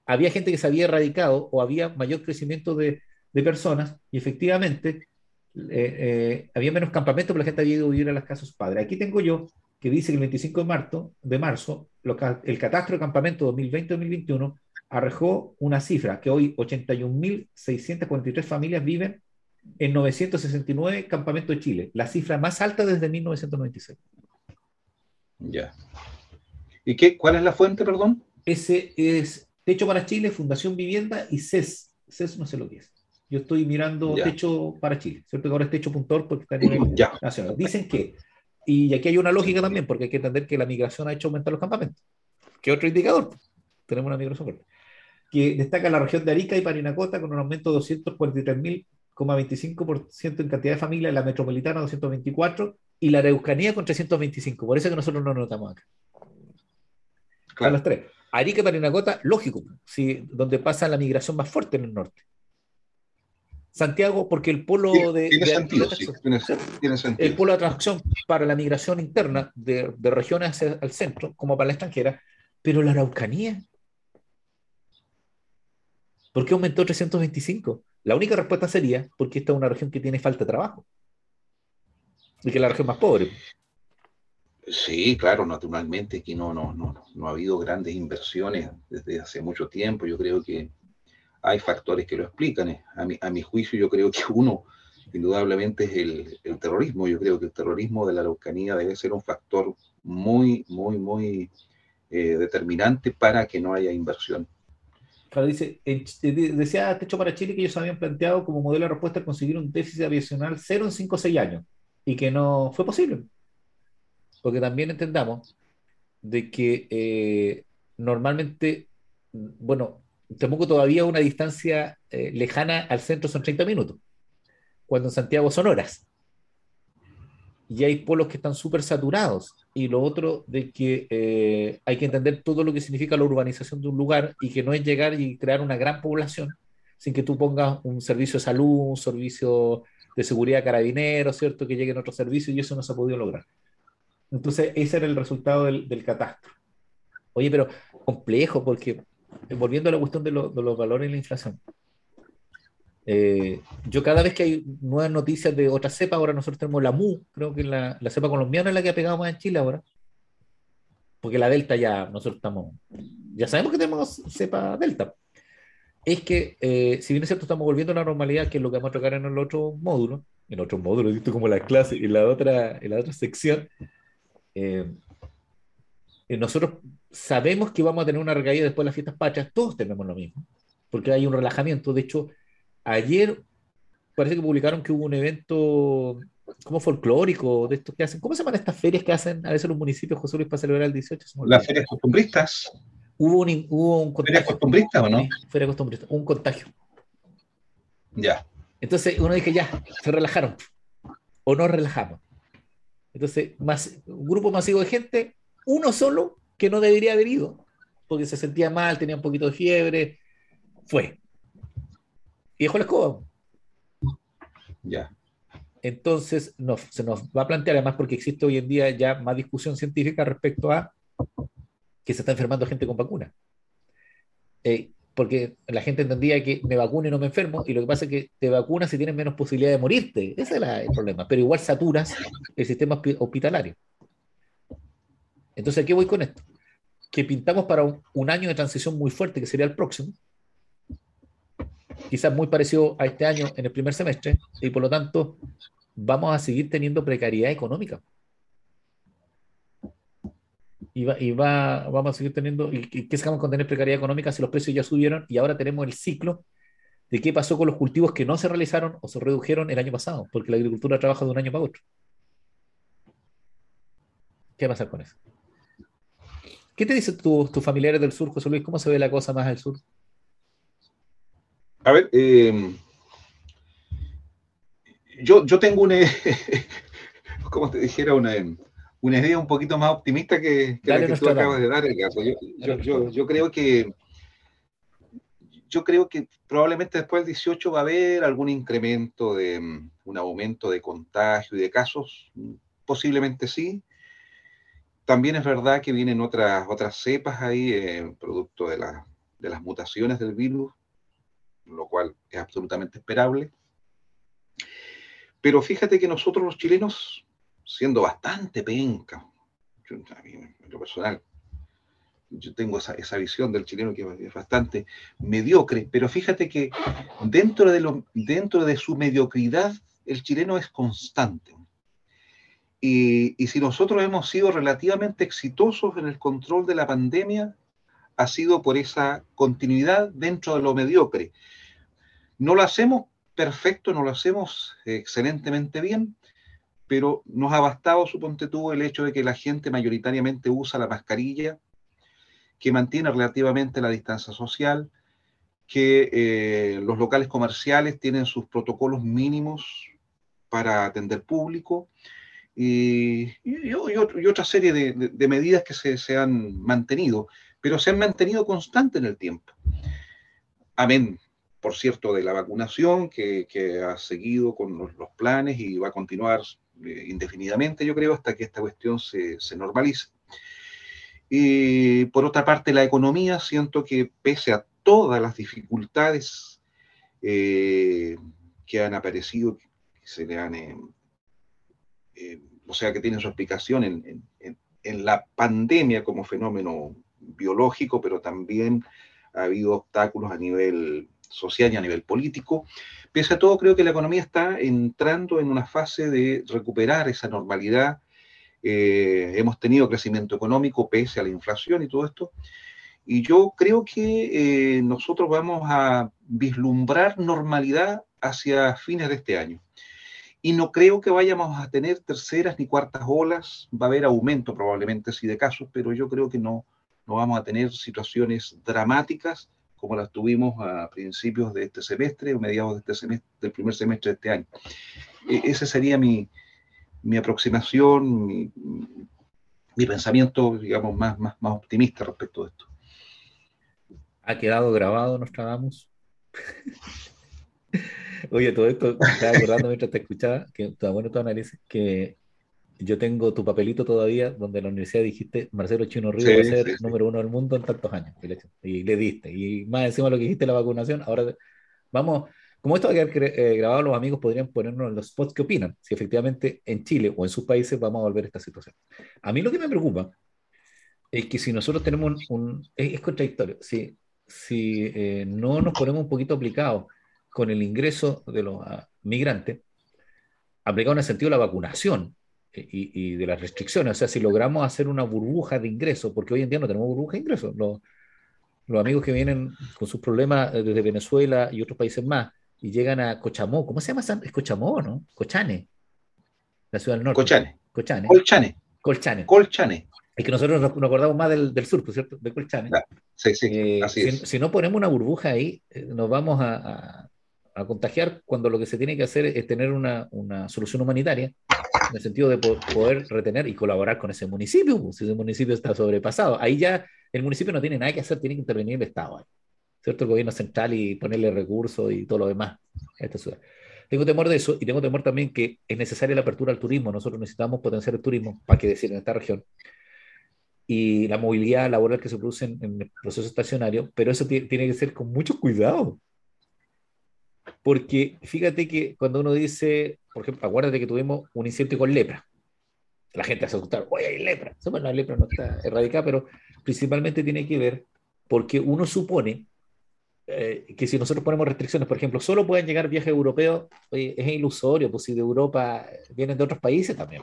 había gente que se había erradicado o había mayor crecimiento de, personas y efectivamente eh, eh, había menos campamentos, pero la gente había ido a vivir a las casas de sus padres. Aquí tengo yo que dice que el 25 de marzo, de marzo el catastro de campamento 2020-2021 arrojó una cifra que hoy 81.643 familias viven en 969 campamentos de Chile, la cifra más alta desde 1996. Ya. ¿Y qué, cuál es la fuente, perdón? Ese es Techo para Chile, Fundación Vivienda y CES. CES no sé lo que es. Yo estoy mirando ya. Techo para Chile, ¿cierto? Que ahora es techo.org porque está nivel ya. nacional. Dicen que, y aquí hay una lógica también, porque hay que entender que la migración ha hecho aumentar los campamentos. ¿Qué otro indicador? Tenemos una migración fuerte. Que destaca la región de Arica y Parinacota con un aumento de 243.000 25% en cantidad de familias, la metropolitana 224 y la Araucanía con 325. Por eso que nosotros no notamos acá. Claro. A los tres. Arica y Parinacota, lógico, ¿sí? donde pasa la migración más fuerte en el norte. Santiago, porque el polo de, tiene de, sentido, de, sí, tiene, tiene sentido. el polo de atracción para la migración interna de, de regiones hacia el centro, como para la extranjera, pero la Araucanía. ¿Por qué aumentó 325? La única respuesta sería porque esta es una región que tiene falta de trabajo y que es la región más pobre. Sí, claro, naturalmente aquí no, no, no, no ha habido grandes inversiones desde hace mucho tiempo. Yo creo que hay factores que lo explican. Eh. A mi, juicio, yo creo que uno, indudablemente, es el, el, terrorismo. Yo creo que el terrorismo de la Araucanía debe ser un factor muy, muy, muy eh, determinante para que no haya inversión. Claro, dice, decía Techo para Chile que ellos habían planteado como modelo de respuesta conseguir un déficit aviacional cero en 5 o 6 años y que no fue posible. Porque también entendamos de que eh, normalmente, bueno, Temuco todavía una distancia eh, lejana al centro son 30 minutos, cuando en Santiago son horas. Y hay polos que están súper saturados. Y lo otro de que eh, hay que entender todo lo que significa la urbanización de un lugar y que no es llegar y crear una gran población sin que tú pongas un servicio de salud, un servicio de seguridad carabinero, ¿cierto? Que lleguen otros servicios y eso no se ha podido lograr. Entonces, ese era el resultado del, del catastro. Oye, pero complejo porque volviendo a la cuestión de, los valores y la inflación, eh, yo cada vez que hay nuevas noticias de otra cepa, ahora nosotros tenemos la MU, creo que la, la cepa colombiana es la que ha pegado más en Chile ahora, porque la Delta ya, nosotros estamos, ya sabemos que tenemos cepa Delta. Es que, eh, si bien es cierto, estamos volviendo a la normalidad, que es lo que vamos a tocar en el otro módulo, en otro módulo, visto como la clase, y la otra, en la otra sección, eh, nosotros sabemos que vamos a tener una recaída después de las fiestas pachas, todos tenemos lo mismo, porque hay un relajamiento. De hecho, ayer parece que publicaron que hubo un evento como folclórico de estos que hacen. ¿Cómo se llaman estas ferias que hacen a veces los municipios, José Luis, para celebrar el 18? Las ferias costumbristas. Hubo un, hubo un contagio. ¿Feria costumbrista o no? Feria costumbrista, un contagio. Ya. Entonces uno dice, ya, se relajaron. O no relajamos. Entonces, más, un grupo masivo de gente, uno solo que no debería haber ido, porque se sentía mal, tenía un poquito de fiebre, fue. Y dejó la escoba. Ya. Entonces se nos va a plantear, además porque existe hoy en día ya más discusión científica respecto a que se está enfermando gente con vacuna. Eh, porque la gente entendía que me vacuno y no me enfermo, y lo que pasa es que te vacunas y tienes menos posibilidad de morirte. Ese es el problema. Pero igual saturas el sistema hospitalario. Entonces, ¿a qué voy con esto? Que pintamos para un, año de transición muy fuerte, que sería el próximo, quizás muy parecido a este año en el primer semestre, y por lo tanto vamos a seguir teniendo precariedad económica. Y, va, vamos a seguir teniendo, ¿y qué sacamos con tener precariedad económica si los precios ya subieron y ahora tenemos el ciclo de qué pasó con los cultivos que no se realizaron o se redujeron el año pasado? Porque la agricultura trabaja de un año para otro. ¿Qué va a pasar con eso? ¿Qué te dicen tus familiares del sur, José Luis? ¿Cómo se ve la cosa más al sur? A ver, eh, yo, yo tengo una, como te dijera, una, una idea un poquito más optimista que, la que tú acabas de dar, el caso. Yo, yo, creo que yo creo que probablemente después del 18 va a haber algún incremento de un aumento de contagio y de casos, posiblemente sí, también es verdad que vienen otras, otras cepas ahí, eh, producto de, de las mutaciones del virus, lo cual es absolutamente esperable. Pero fíjate que nosotros los chilenos, siendo bastante penca, en lo personal, yo tengo esa, esa, visión del chileno que es bastante mediocre, pero fíjate que dentro de, lo, dentro de su mediocridad, el chileno es constante. Y, si nosotros hemos sido relativamente exitosos en el control de la pandemia, ha sido por esa continuidad dentro de lo mediocre. No lo hacemos perfecto, no lo hacemos excelentemente bien, pero nos ha bastado, suponte tú, el hecho de que la gente mayoritariamente usa la mascarilla, que mantiene relativamente la distancia social, que eh, los locales comerciales tienen sus protocolos mínimos para atender público, y, y, otra serie de, medidas que se, han mantenido, pero se han mantenido constante en el tiempo. Amén, por cierto, de la vacunación que, ha seguido con los, planes y va a continuar eh, indefinidamente, yo creo, hasta que esta cuestión se, normalice. Y por otra parte, la economía, siento que pese a todas las dificultades eh, que han aparecido, que se le han eh, o sea que tiene su explicación en, en la pandemia como fenómeno biológico, pero también ha habido obstáculos a nivel social y a nivel político. Pese a todo, creo que la economía está entrando en una fase de recuperar esa normalidad. Eh, hemos tenido crecimiento económico pese a la inflación y todo esto. Y yo creo que eh, nosotros vamos a vislumbrar normalidad hacia fines de este año. Y no creo que vayamos a tener terceras ni cuartas olas. Va a haber aumento probablemente, sí, de casos, pero yo creo que no, no vamos a tener situaciones dramáticas como las tuvimos a principios de este semestre o mediados de este semestre, del primer semestre de este año. E, ese sería mi, mi aproximación, mi, mi, pensamiento, digamos, más, más, más optimista respecto de esto. Ha quedado grabado, Nostradamus. Oye, todo esto, estaba acordando mientras te escuchaba, que está bueno tu análisis, que yo tengo tu papelito todavía donde en la universidad dijiste Marcelo Chino Río va a ser número uno del mundo en tantos años. Y le diste. Y más encima lo que dijiste la vacunación, ahora vamos, como esto va a quedar eh, grabado, los amigos podrían ponernos en los spots que opinan, si efectivamente en Chile o en sus países vamos a volver a esta situación. A mí lo que me preocupa es que si nosotros tenemos un... es, contradictorio. Si, si eh, no nos ponemos un poquito aplicados con el ingreso de los ah, migrantes, aplicado en el sentido de la vacunación, y, de las restricciones. O sea, si logramos hacer una burbuja de ingresos, porque hoy en día no tenemos burbuja de ingresos, los, los amigos que vienen con sus problemas eh, desde Venezuela y otros países más y llegan a Cochamó, ¿cómo se llama? Es Cochamó, ¿no? Cochane, la ciudad del norte. Cochane. Cochane. Colchane. Colchane. Colchane. Es que nosotros nos, acordamos más del, del sur, ¿cierto? De Colchane. sí, sí, eh, así si, es. si, no ponemos una burbuja ahí, eh, nos vamos a, a, a, contagiar cuando lo que se tiene que hacer es tener una, una solución humanitaria en el sentido de poder retener y colaborar con ese municipio, pues, si ese municipio está sobrepasado. Ahí ya el municipio no tiene nada que hacer, tiene que intervenir el Estado, ¿cierto? El gobierno central y ponerle recursos y todo lo demás a esta ciudad. Tengo temor de eso y tengo temor también que es necesaria la apertura al turismo. Nosotros necesitamos potenciar el turismo, para qué decir, en esta región. Y la movilidad laboral que se produce en, en el proceso estacionario, pero eso tiene que ser con mucho cuidado. Porque fíjate que cuando uno dice, por ejemplo, acuérdate que tuvimos un incidente con lepra. La gente se asustar, oye, hay lepra. Bueno, la lepra no está erradicada, pero principalmente tiene que ver porque uno supone eh, que si nosotros ponemos restricciones, por ejemplo, solo pueden llegar viajes europeos, oye, es ilusorio, pues si de Europa vienen de otros países también.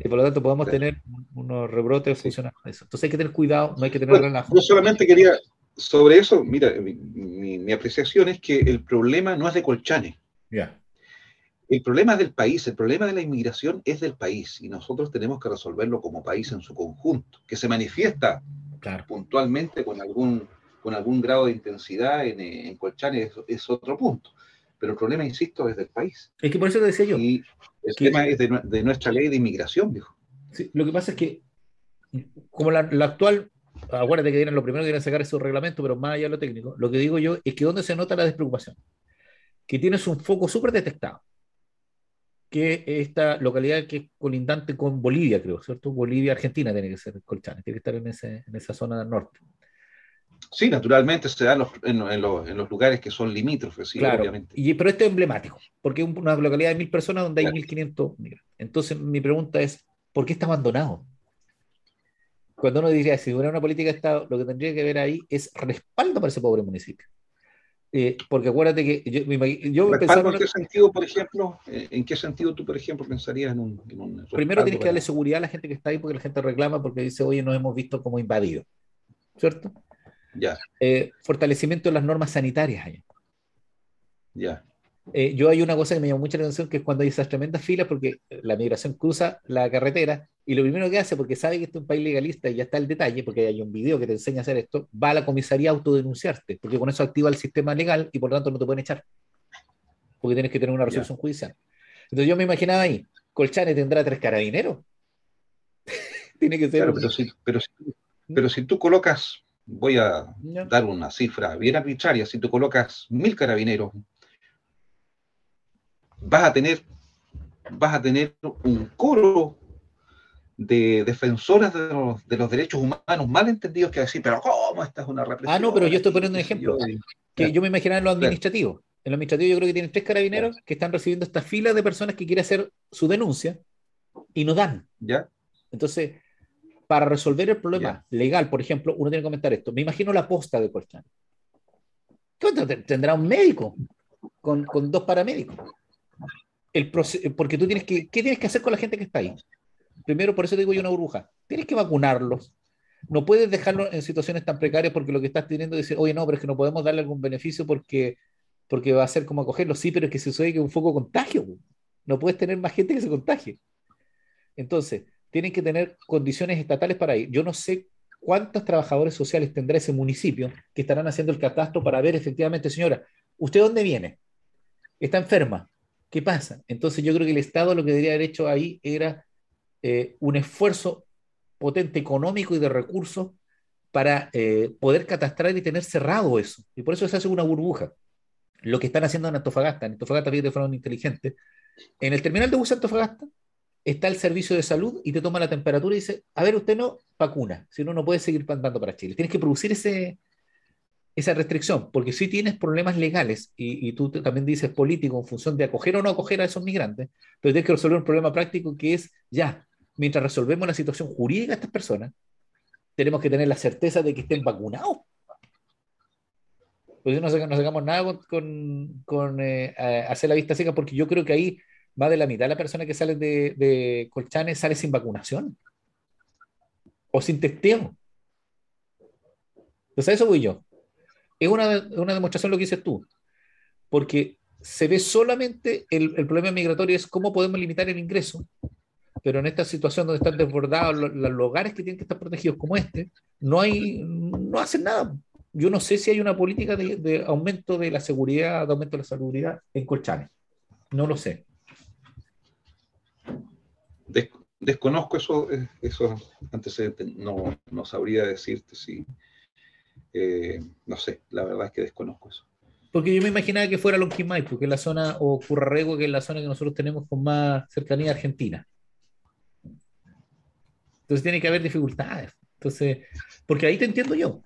Y por lo tanto podemos tener unos rebrotes funcionando. Entonces hay que tener cuidado, no hay que tener relajo. Yo solamente quería, sobre eso, mira, mi, apreciación es que el problema no es de Colchane. El problema es del país, el problema de la inmigración es del país y nosotros tenemos que resolverlo como país en su conjunto, que se manifiesta puntualmente con algún, con algún grado de intensidad en, en Colchane es, otro punto. Pero el problema, insisto, es del país. Es que por eso lo decía yo. Y el tema es de, nuestra ley de inmigración, viejo. Sí, lo que pasa es que, como la, la actual acuérdate que lo primero que quieren sacar es su reglamento, pero más allá de lo técnico, lo que digo yo es que donde se nota la despreocupación, que tienes un foco súper detectado, que esta localidad que es colindante con Bolivia, creo, ¿cierto? Bolivia, Argentina tiene que ser Colchane, tiene que estar en, ese, en esa zona del norte. Sí, naturalmente se da en los, en, los, lugares que son limítrofes, sí, claro, Y, pero esto es emblemático, porque es una localidad de mil personas donde hay mil 1.500 migrantes. Entonces, mi pregunta es, ¿por qué está abandonado? Cuando uno diría, si hubiera una política de Estado, lo que tendría que ver ahí es respaldo para ese pobre municipio. Eh, porque acuérdate que yo, yo pensaba... ¿En qué sentido, por ejemplo, eh, en qué sentido tú, por ejemplo, pensarías en un... Primero tienes que darle seguridad a la gente que está ahí porque la gente reclama porque dice, oye, nos hemos visto como invadidos, ¿cierto? Ya. Eh, fortalecimiento de las normas sanitarias allá. Ya. Eh, yo hay una cosa que me llamó mucha la atención, que es cuando hay esas tremendas filas, porque la migración cruza la carretera y lo primero que hace, porque sabe que este es un país legalista y ya está el detalle, porque hay un video que te enseña a hacer esto, va a la comisaría a autodenunciarte, porque con eso activa el sistema legal y por lo tanto no te pueden echar, porque tienes que tener una resolución judicial. Entonces yo me imaginaba ahí, Colchane tendrá tres carabineros. Tiene que ser... pero, si, pero, pero si tú colocas, voy a dar una cifra bien arbitraria, si tú colocas mil carabineros vas a tener, vas a tener un coro de defensoras de los, derechos humanos mal entendidos que decir, pero ¿cómo esta es una represión? Ah, no, pero yo estoy poniendo un ejemplo. Que yo me imaginaba en lo administrativo. En lo administrativo yo creo que tienen tres carabineros que están recibiendo esta fila de personas que quieren hacer su denuncia y no dan. ¿Ya? Entonces, para resolver el problema legal, por ejemplo, uno tiene que comentar esto. Me imagino la posta de Colchane. Tendrá un médico con, con dos paramédicos. El porque tú tienes que, ¿qué tienes que hacer con la gente que está ahí? Primero, por eso digo yo una burbuja. Tienes que vacunarlos. No puedes dejarlos en situaciones tan precarias porque lo que estás teniendo es decir, oye, no, pero es que no podemos darle algún beneficio porque, porque va a ser como acogerlos. Sí, pero es que sucede que un foco contagio. No puedes tener más gente que se contagie. Entonces, tienen que tener condiciones estatales para ir. Yo no sé cuántos trabajadores sociales tendrá ese municipio que estarán haciendo el catastro para ver efectivamente, señora, ¿usted dónde viene? Está enferma. ¿Qué pasa? Entonces yo creo que el Estado lo que debería haber hecho ahí era eh, un esfuerzo potente económico y de recursos para eh, poder catastrar y tener cerrado eso. Y por eso se hace una burbuja. Lo que están haciendo en Antofagasta, en Antofagasta de forma inteligente, en el terminal de bus Antofagasta está el servicio de salud y te toma la temperatura y dice, a ver, usted no vacuna, si no, no puede seguir mandando para Chile. Tienes que producir ese, esa restricción, porque si tienes problemas legales y, tú también dices político en función de acoger o no acoger a esos migrantes, pero tienes que resolver un problema práctico que es, ya, mientras resolvemos la situación jurídica de estas personas, tenemos que tener la certeza de que estén vacunados. Pues no, no sacamos nada con, eh, hacer la vista seca, porque yo creo que ahí más de la mitad de las personas que salen de, de Colchanes sale sin vacunación o sin testeo. Entonces, a eso voy yo. Es una, una demostración lo que dices tú, porque se ve solamente el, problema migratorio es cómo podemos limitar el ingreso, pero en esta situación donde están desbordados los, los lugares que tienen que estar protegidos como este, no hay, no hacen nada. Yo no sé si hay una política de, aumento de la seguridad, aumento de la seguridad en Colchanes. No lo sé desconozco eh, esos antecedentes, no, no sabría decirte si, eh, no sé, la verdad es que desconozco eso. Porque yo me imaginaba que fuera Lonquimay, porque es la zona, o Currarrego, que es la zona que nosotros tenemos con más cercanía a Argentina. Entonces tiene que haber dificultades. Entonces, porque ahí te entiendo yo.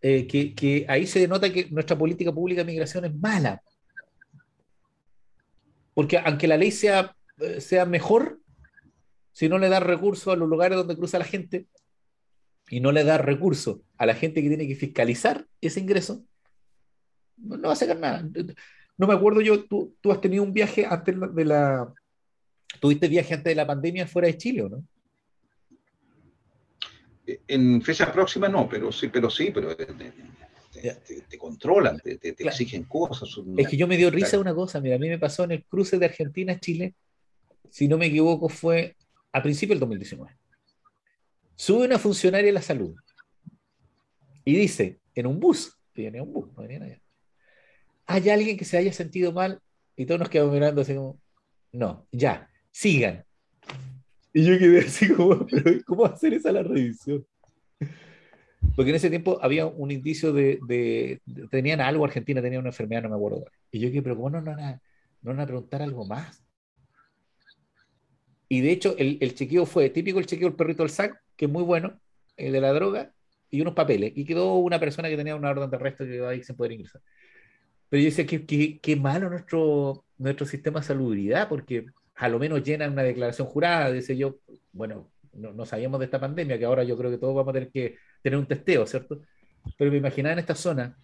Eh, que, que, ahí se denota que nuestra política pública de migración es mala. Porque aunque la ley sea eh, sea mejor si no le da recursos a los lugares donde cruza la gente y no le da recursos a la gente que tiene que fiscalizar ese ingreso, no, va a sacar nada. No me acuerdo yo, tú, tú has tenido un viaje antes de la... ¿Tuviste viaje antes de la pandemia fuera de Chile o no? En fecha próxima no, pero sí, pero sí, pero te, te, controlan, te, exigen cosas. Es que yo me dio risa una cosa, mira, a mí me pasó en el cruce de Argentina a Chile, si no me equivoco, fue a principios del 2019. Sube una funcionaria de la salud y dice, en un bus, viene un bus, no venía hay alguien que se haya sentido mal y todos nos quedamos mirando así como, no, ya, sigan. Y yo quedé así como, pero ¿cómo hacer esa la revisión? Porque en ese tiempo había un indicio de, tenían algo, Argentina tenía una enfermedad, no me acuerdo. Y yo quedé, pero ¿cómo no, no, no, no van a preguntar algo más? Y de hecho, el, el, chequeo fue típico el chequeo del perrito del SAC, que es muy bueno, el de la droga, y unos papeles. Y quedó una persona que tenía una orden de arresto que quedó ahí sin poder ingresar. Pero yo decía que, qué malo nuestro, nuestro sistema de salubridad, porque a lo menos llenan una declaración jurada, dice yo, bueno, no, no, sabíamos de esta pandemia, que ahora yo creo que todos vamos a tener que tener un testeo, ¿cierto? Pero me imaginaba en esta zona,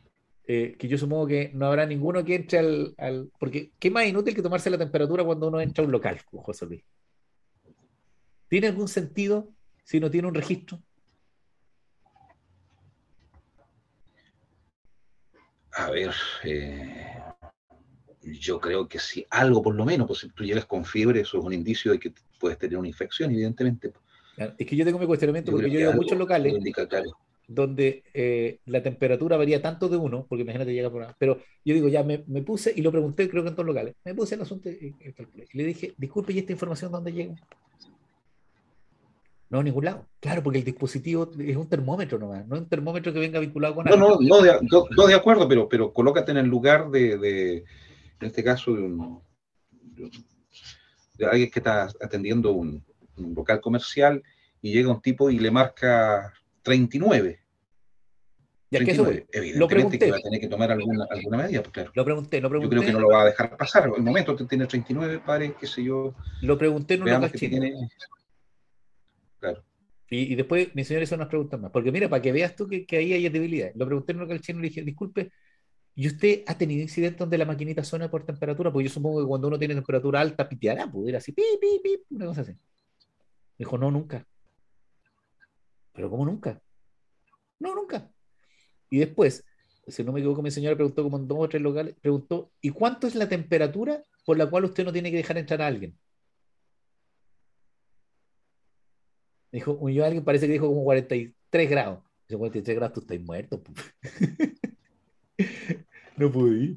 eh, que yo supongo que no habrá ninguno que entre al, al, Porque, ¿qué más inútil que tomarse la temperatura cuando uno entra a un local, José Luis? ¿Tiene algún sentido si no tiene un registro? A ver, eh, yo creo que si algo por lo menos, pues si tú llegas con fiebre, eso es un indicio de que puedes tener una infección, evidentemente. Es que yo tengo mi cuestionamiento porque yo he ido a muchos locales donde eh, la temperatura varía tanto de uno, porque imagínate llega por pero yo digo, ya me, me, puse y lo pregunté, creo que en todos los locales, me puse el asunto y, y le dije, disculpe, ¿y esta información dónde llega? No, a ningún lado. Claro, porque el dispositivo es un termómetro nomás, no es un termómetro que venga vinculado con algo. No, no, no, de, no, de acuerdo, pero, pero colócate en el lugar de, de en este caso, de, un, de, alguien que está atendiendo un, un, local comercial y llega un tipo y le marca 39. Ya que eso, evidentemente lo pregunté. que va a tener que tomar alguna, alguna medida, pues claro. Lo pregunté, lo pregunté. Yo creo que no lo va a dejar pasar. En el momento que tiene 39 pares, qué sé yo. Lo pregunté en una tiene... Y, después mi señor hizo unas preguntas más. Porque mira, para que veas tú que, ahí hay debilidad. Lo pregunté en local chino y le dije, disculpe, ¿y usted ha tenido incidentes donde la maquinita suena por temperatura? Pues yo supongo que cuando uno tiene temperatura alta, piteará, pudiera así, pi, pi, pi, una cosa así. Dijo, no, nunca. ¿Pero cómo nunca? No, nunca. Y después, si no me equivoco, mi señora preguntó como en dos o tres locales, preguntó, ¿y cuánto es la temperatura por la cual usted no tiene que dejar entrar a alguien? Dijo, yo alguien parece que dijo como 43 grados. Dice, 43 grados, tú estás muerto. no pude ir.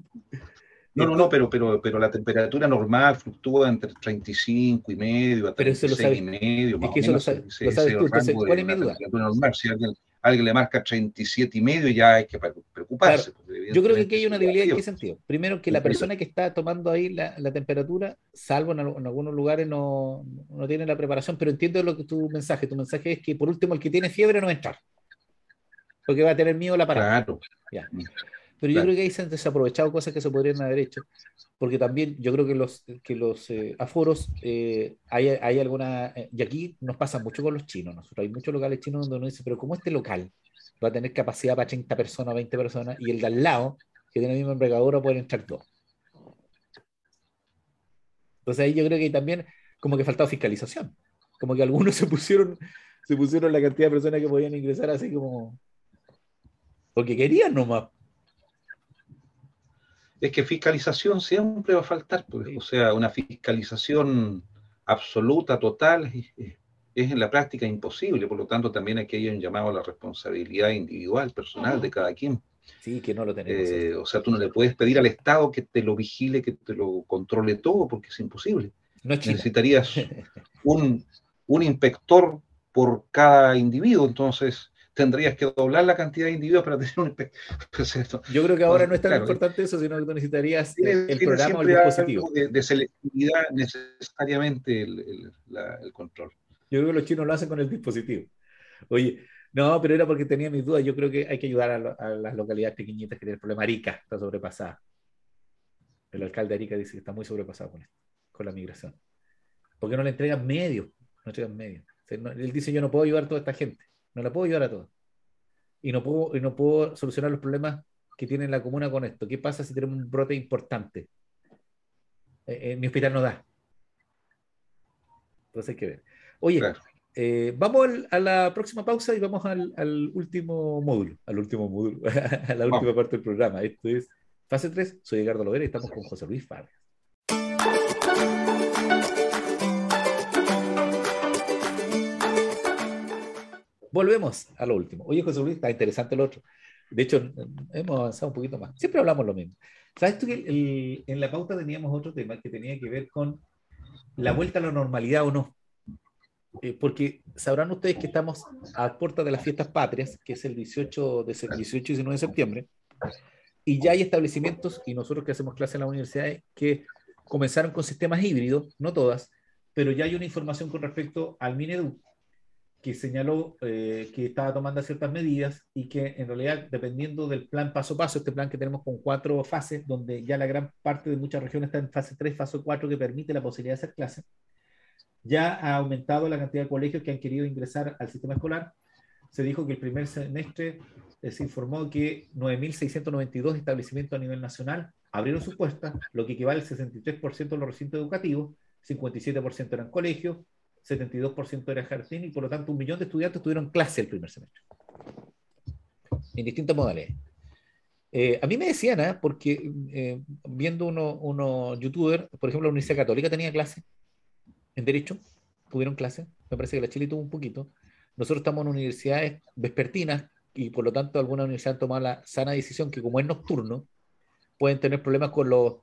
No, no, no, pero, pero, pero la temperatura normal fluctúa entre 35 y medio a 36 y medio. Es que eso lo, sabes, lo sabes tú. Entonces, ¿cuál es mi duda? Normal, si alguien, alguien le marca 37 y medio, ya hay que preocuparse. Yo creo que aquí hay una debilidad en qué sentido. Primero, que la persona que está tomando ahí la, temperatura, salvo en, algunos lugares, no, no, tiene la preparación, pero entiendo lo que tu mensaje. Tu mensaje es que, por último, el que tiene fiebre no va a entrar. Porque va a tener miedo la parada. Claro. Ya. Pero yo creo que ahí se han desaprovechado cosas que se podrían haber hecho, porque también yo creo que los, que los eh, aforos, eh, hay, hay, alguna, eh, y aquí nos pasa mucho con los chinos, nosotros hay muchos locales chinos donde uno dice, pero ¿cómo este local va a tener capacidad para 30 personas, 20 personas, y el de al lado, que tiene la misma envergadura, puede entrar dos? Entonces ahí yo creo que también como que faltado fiscalización, como que algunos se pusieron, se pusieron la cantidad de personas que podían ingresar así como... Porque querían nomás. Es que fiscalización siempre va a faltar, pues, o sea, una fiscalización absoluta, total, es, en la práctica imposible, por lo tanto también aquí hay un llamado a la responsabilidad individual, personal de cada quien. Sí, que no lo tenemos. Eh, o sea, tú no le puedes pedir al Estado que te lo vigile, que te lo controle todo, porque es imposible. Necesitarías un, un inspector por cada individuo, entonces tendrías que doblar la cantidad de individuos para tener un Yo creo que ahora no es tan importante eso, sino que necesitarías el, programa o el dispositivo. De, selectividad necesariamente el, control. Yo creo que los chinos lo hacen con el dispositivo. Oye, no, pero era porque tenía mis dudas. Yo creo que hay que ayudar a, las localidades pequeñitas que tienen el problema. Arica está sobrepasada. El alcalde de Arica dice que está muy sobrepasado con esto, con la migración. ¿Por qué no le entregan medios? No entregan medios. él dice, yo no puedo ayudar a toda esta gente. No la puedo ayudar a todos. Y no puedo, y no puedo solucionar los problemas que tiene la comuna con esto. ¿Qué pasa si tenemos un brote importante? Eh, eh mi hospital no da. Entonces hay que ver. Oye, eh, vamos a la próxima pausa y vamos al, último módulo, al último módulo, a la última parte del programa. Esto es fase 3. Soy Edgardo Lovera y estamos con José Luis Vargas. volvemos a lo último. Oye, José Luis, está interesante lo otro. De hecho, hemos avanzado un poquito más. Siempre hablamos lo mismo. ¿Sabes tú que en la pauta teníamos otro tema que tenía que ver con la vuelta a la normalidad o no? Eh, porque sabrán ustedes que estamos a puerta de las fiestas patrias, que es el 18, de, 18 y 19 de septiembre, y ya hay establecimientos, y nosotros que hacemos clases en la universidad, que comenzaron con sistemas híbridos, no todas, pero ya hay una información con respecto al Minedu, que señaló eh, que estaba tomando ciertas medidas y que en realidad, dependiendo del plan paso a paso, este plan que tenemos con cuatro fases, donde ya la gran parte de muchas regiones está en fase 3, fase 4, que permite la posibilidad de hacer clases, ya ha aumentado la cantidad de colegios que han querido ingresar al sistema escolar. Se dijo que el primer semestre eh, se informó que 9.692 establecimientos a nivel nacional abrieron sus puertas, lo que equivale al 63% de los recintos educativos, 57% eran colegios, 72% era jardín y por lo tanto un millón de estudiantes tuvieron clase el primer semestre. En distintas modalidades. Eh, a mí me decían, ¿eh? porque eh, viendo unos uno youtubers, por ejemplo, la Universidad Católica tenía clase en Derecho, tuvieron clase, me parece que la Chile tuvo un poquito. Nosotros estamos en universidades vespertinas y por lo tanto algunas universidades han tomado la sana decisión que como es nocturno, pueden tener problemas con los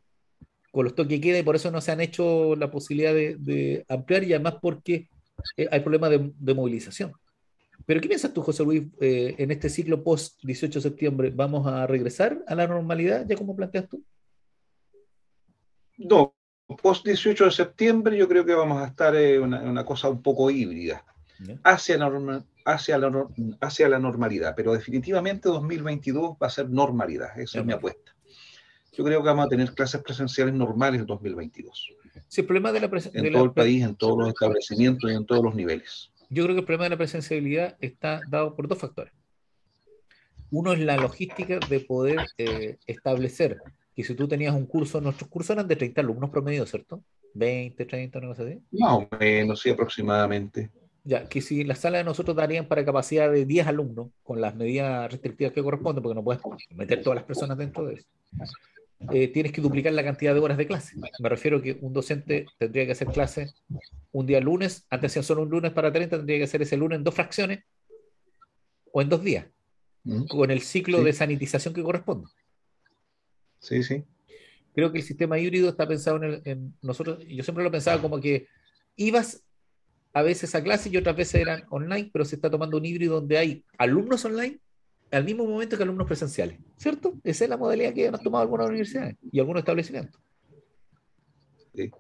con los toques que queda y por eso no se han hecho la posibilidad de, ampliar y además porque eh, hay problemas de, movilización. Pero ¿qué piensas tú, José Luis, eh, en este ciclo post 18 de septiembre? ¿Vamos a regresar a la normalidad, ya como planteas tú? No, post 18 de septiembre yo creo que vamos a estar en una, cosa un poco híbrida. hacia la, hacia, la, hacia la normalidad, pero definitivamente 2022 va a ser normalidad, esa es mi apuesta. Yo creo que vamos a tener clases presenciales normales en 2022. Sí, el problema de la En todo el país, en todos los establecimientos y en todos los niveles. Yo creo que el problema de la presencialidad está dado por dos factores. Uno es la logística de poder eh, establecer que si tú tenías un curso, nuestros cursos eran de 30 alumnos promedio, ¿cierto? 20, 30, una cosa así. Más o menos, sí, aproximadamente. Ya, que si las salas de nosotros darían para capacidad de 10 alumnos, con las medidas restrictivas que corresponden, porque no puedes meter todas las personas dentro de eso, eh, tienes que duplicar la cantidad de horas de clase. Me refiero que un docente tendría que hacer clase un día lunes, antes hacían solo un lunes para 30, tendría que hacer ese lunes en dos fracciones o en dos días, mm. con el ciclo de sanitización que corresponde. Sí, sí. Creo que el sistema híbrido está pensado en, en nosotros, yo siempre lo pensaba como que ibas a veces a clase y otras veces eran online, pero se está tomando un híbrido donde hay alumnos online al mismo momento que alumnos presenciales, ¿cierto? Esa es la modalidad que han tomado algunas universidades y algunos establecimientos. Sí,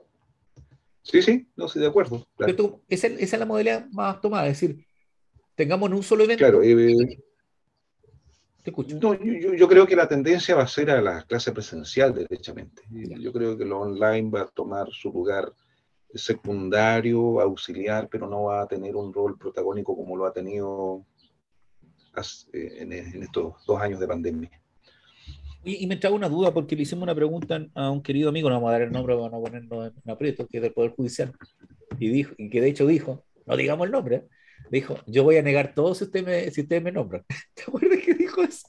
sí, sí no estoy de acuerdo. esa, es la modalidad más tomada, es decir, tengamos en un solo evento. Claro, eh, Te escucho. yo, creo que la tendencia va a ser a la clase presencial, derechamente. Yo creo que lo online va a tomar su lugar secundario, auxiliar, pero no va a tener un rol protagónico como lo ha tenido eh, en, estos dos años de pandemia. Y, me trae una duda porque le hicimos una pregunta a un querido amigo, no vamos a dar el nombre, vamos a ponernos en aprieto, que es del Poder Judicial, y, dijo, y que de hecho dijo, no digamos el nombre, dijo, yo voy a negar todo si usted me, si usted me nombra. ¿Te acuerdas que dijo eso?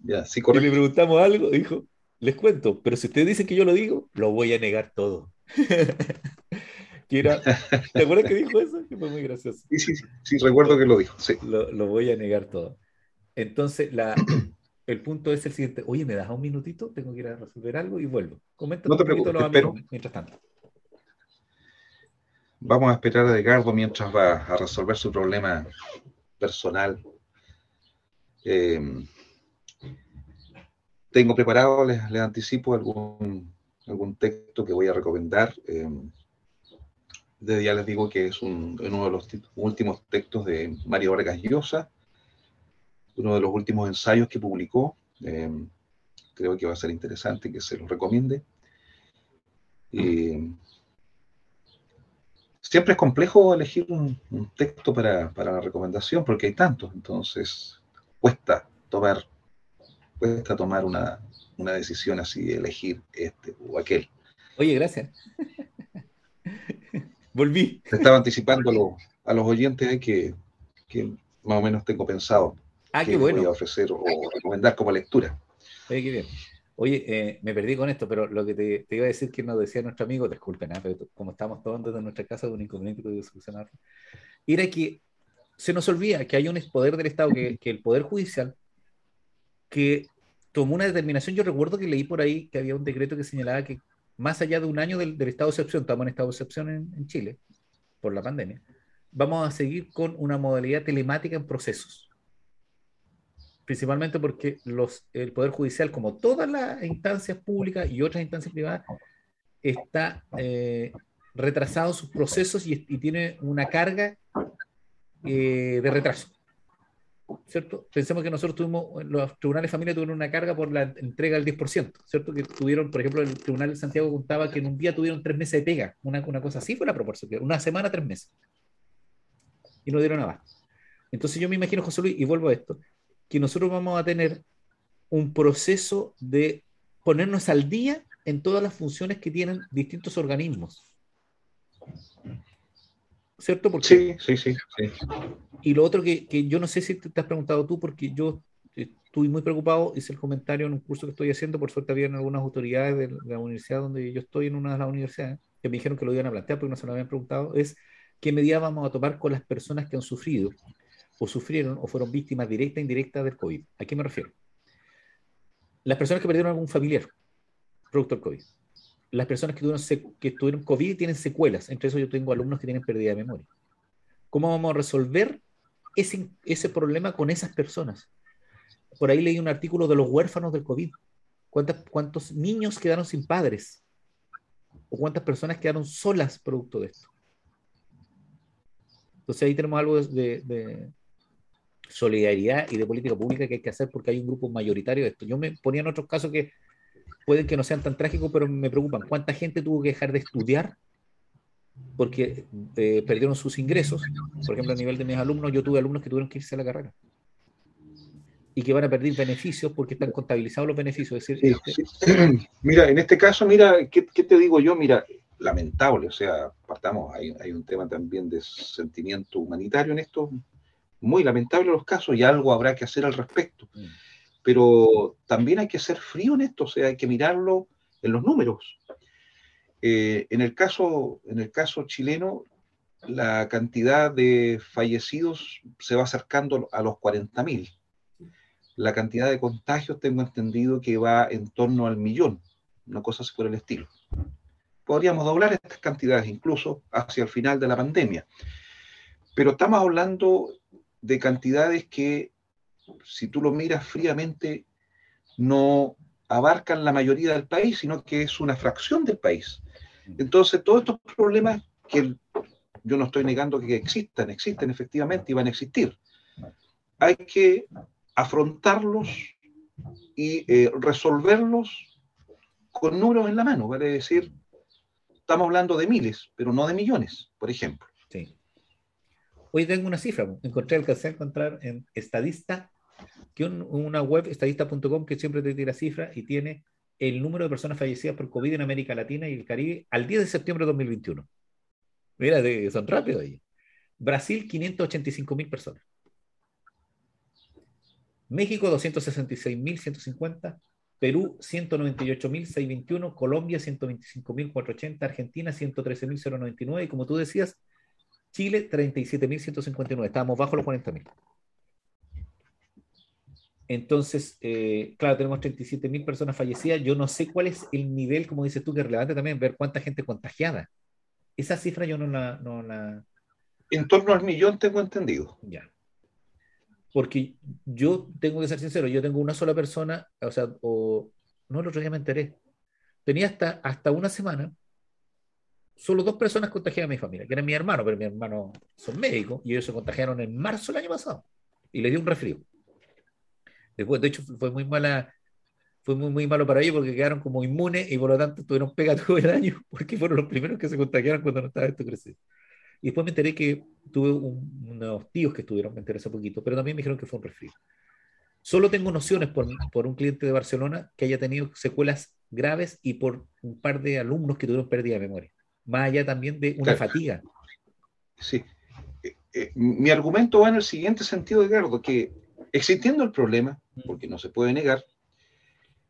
Ya, sí, correcto. Y le preguntamos algo, dijo, les cuento, pero si usted dice que yo lo digo, lo voy a negar todo. ¿Te acuerdas que dijo eso? Que fue muy gracioso. Sí, sí, sí, recuerdo que lo dijo. Sí. Lo, voy a negar todo. Entonces, la, el punto es el siguiente. Oye, ¿me das un minutito? Tengo que ir a resolver algo y vuelvo. Comenta no te preocupes, espero. mientras tanto. Vamos a esperar a Edgardo mientras va a resolver su problema personal. Eh, tengo preparado, les, anticipo algún, algún texto que voy a recomendar. Eh, desde ya les digo que es uno de los últimos textos de Mario Vargas Llosa, uno de los últimos ensayos que publicó. Eh, creo que va a ser interesante que se los recomiende. Siempre es complejo elegir un, texto para, la recomendación porque hay tantos, entonces cuesta tomar, cuesta tomar una, una decisión así, elegir este o aquel. Oye, gracias. Volví. estaba anticipando a, los oyentes que, que, más o menos tengo pensado ah, que voy a ofrecer o recomendar como lectura. Oye, qué bien. Oye, eh, me perdí con esto, pero lo que te, iba a decir que nos decía nuestro amigo, disculpen, ¿eh? pero como estamos todos desde nuestra casa, un inconveniente que solucionar, era que se nos olvida que hay un poder del Estado, que, que, el Poder Judicial, que tomó una determinación. Yo recuerdo que leí por ahí que había un decreto que señalaba que más allá de un año del, estado de excepción, estamos en estado de excepción en, Chile por la pandemia, vamos a seguir con una modalidad telemática en procesos. Principalmente porque los, el Poder Judicial, como todas las instancias públicas y otras instancias privadas, está eh, retrasado sus procesos y, tiene una carga eh, de retraso. ¿cierto? Pensemos que nosotros tuvimos, los tribunales de familia tuvieron una carga por la entrega del 10%, ¿cierto? Que tuvieron, por ejemplo, el Tribunal de Santiago contaba que en un día tuvieron tres meses de pega, una, una cosa así fue la proporción, una semana, tres meses. Y no dieron nada. Entonces yo me imagino, José Luis, y vuelvo a esto, que nosotros vamos a tener un proceso de ponernos al día en todas las funciones que tienen distintos organismos. ¿cierto? Porque, sí, sí, sí, Y lo otro que, que, yo no sé si te, has preguntado tú, porque yo estuve muy preocupado, hice el comentario en un curso que estoy haciendo, por suerte habían algunas autoridades de la universidad donde yo estoy, en una de las universidades, que me dijeron que lo iban a plantear porque no se lo habían preguntado, es qué medidas vamos a tomar con las personas que han sufrido o sufrieron o fueron víctimas directas e indirectas del COVID. ¿A qué me refiero? Las personas que perdieron algún familiar producto del COVID las personas que tuvieron, COVID tienen secuelas. Entre eso yo tengo alumnos que tienen pérdida de memoria. ¿Cómo vamos a resolver ese, ese problema con esas personas? Por ahí leí un artículo de los huérfanos del COVID. ¿Cuántos niños quedaron sin padres? ¿O cuántas personas quedaron solas producto de esto? Entonces ahí tenemos algo de, solidaridad y de política pública que hay que hacer porque hay un grupo mayoritario de esto. Yo me ponía en otros casos que pueden que no sean tan trágicos, pero me preocupan. ¿Cuánta gente tuvo que dejar de estudiar porque eh, perdieron sus ingresos? Por ejemplo, a nivel de mis alumnos, yo tuve alumnos que tuvieron que irse a la carrera y que van a perder beneficios porque están contabilizados los beneficios. Es decir, Mira, en este caso, mira, ¿qué, te digo yo? Mira, lamentable, o sea, partamos, hay, hay, un tema también de sentimiento humanitario en esto, muy lamentable los casos y algo habrá que hacer al respecto. Mm. Pero también hay que ser frío en esto, o sea, hay que mirarlo en los números. Eh, en, el caso, en el caso chileno, la cantidad de fallecidos se va acercando a los 40.000 la cantidad de contagios tengo entendido que va en torno al millón, una cosa así por el estilo. Podríamos doblar estas cantidades incluso hacia el final de la pandemia. Pero estamos hablando de cantidades que, si tú lo miras fríamente, no abarcan la mayoría del país, sino que es una fracción del país. Entonces, todos estos problemas que yo no estoy negando que existan, existen efectivamente y van a existir. Hay que afrontarlos y eh, resolverlos con números en la mano, vale decir, estamos hablando de miles, pero no de millones, por ejemplo. Hoy tengo una cifra, encontré, alcancé a encontrar en Estadista, que una web, estadista.com, que siempre te tira cifras y tiene el número de personas fallecidas por COVID en América Latina y el Caribe al 10 de septiembre de 2021. Mira, son rápidos ahí. Brasil, 585 mil personas. México 266.150, Perú 198.621, Colombia 125.480, Argentina 113.099 y como tú decías, Chile 37.159, estábamos bajo los 40.000. Entonces, eh, claro, tenemos 37.000 personas fallecidas. Yo no sé cuál es el nivel, como dices tú, que es relevante también ver cuánta gente contagiada. Esa cifra yo no la, no la... En torno al millón tengo entendido. Ya porque yo tengo que ser sincero, yo tengo una sola persona, o sea, o, no, el otro día me enteré, tenía hasta, hasta una semana solo dos personas contagiadas en mi familia, que eran mi hermano, pero mi hermano son médicos y ellos se contagiaron en marzo del año pasado y le dio un resfrío. Después, de hecho, fue muy mala, fue muy, muy malo para ellos porque quedaron como inmunes y por lo tanto tuvieron pega todo el año porque fueron los primeros que se contagiaron cuando no estaba esto crecido. Y después me enteré que tuve unos tíos que estuvieron, me enteré hace poquito, pero también me dijeron que fue un resfrío. Solo tengo nociones por, por, un cliente de Barcelona que haya tenido secuelas graves y por un par de alumnos que tuvieron pérdida de memoria. Más allá también de una fatiga. Sí. Eh, eh, mi argumento va en el siguiente sentido, Edgardo, que existiendo el problema, mm. porque no se puede negar,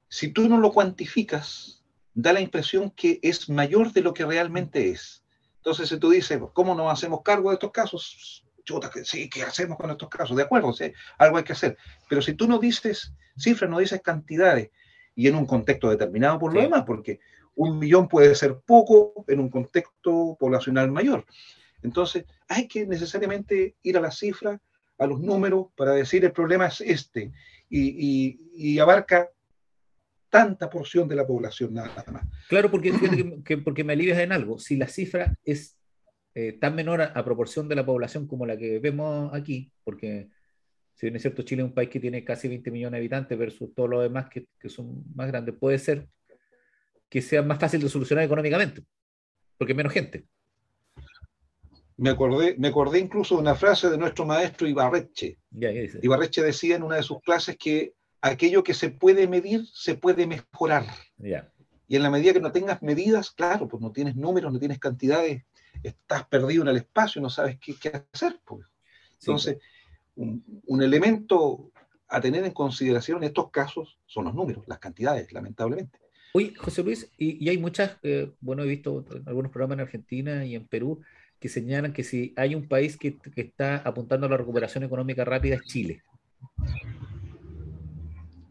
si tú no lo cuantificas, da la impresión que es mayor de lo que realmente es. Entonces, si tú dices, ¿cómo nos hacemos cargo de estos casos? Chuta, sí, ¿qué hacemos con estos casos? De acuerdo, sí, algo hay que hacer. Pero si tú no dices cifras, no dices cantidades, y en un contexto determinado por lo demás, porque un millón puede ser poco en un contexto poblacional mayor. Entonces, hay que necesariamente ir a las cifras, a los números, para decir el problema es este, y, abarca tanta porción de la población nada más. Claro, porque, que, porque me alivias en algo. Si la cifra es eh, tan menor a, proporción de la población como la que vemos aquí, porque si bien es cierto, Chile es un país que tiene casi 20 millones de habitantes versus todos los demás que, que son más grandes, puede ser que sea más fácil de solucionar económicamente, porque menos gente. Me acordé, me acordé incluso de una frase de nuestro maestro Ibarreche. Ibarreche decía en una de sus clases que aquello que se puede medir se puede mejorar. Y en la medida que no tengas medidas, claro, pues no tienes números, no tienes cantidades, estás perdido en el espacio, no sabes qué, hacer. Pues. Entonces, un, elemento a tener en consideración en estos casos son los números, las cantidades, lamentablemente. Oye, José Luis, y, hay muchas, eh, bueno, he visto algunos programas en Argentina y en Perú que señalan que si hay un país que, que está apuntando a la recuperación económica rápida es Chile.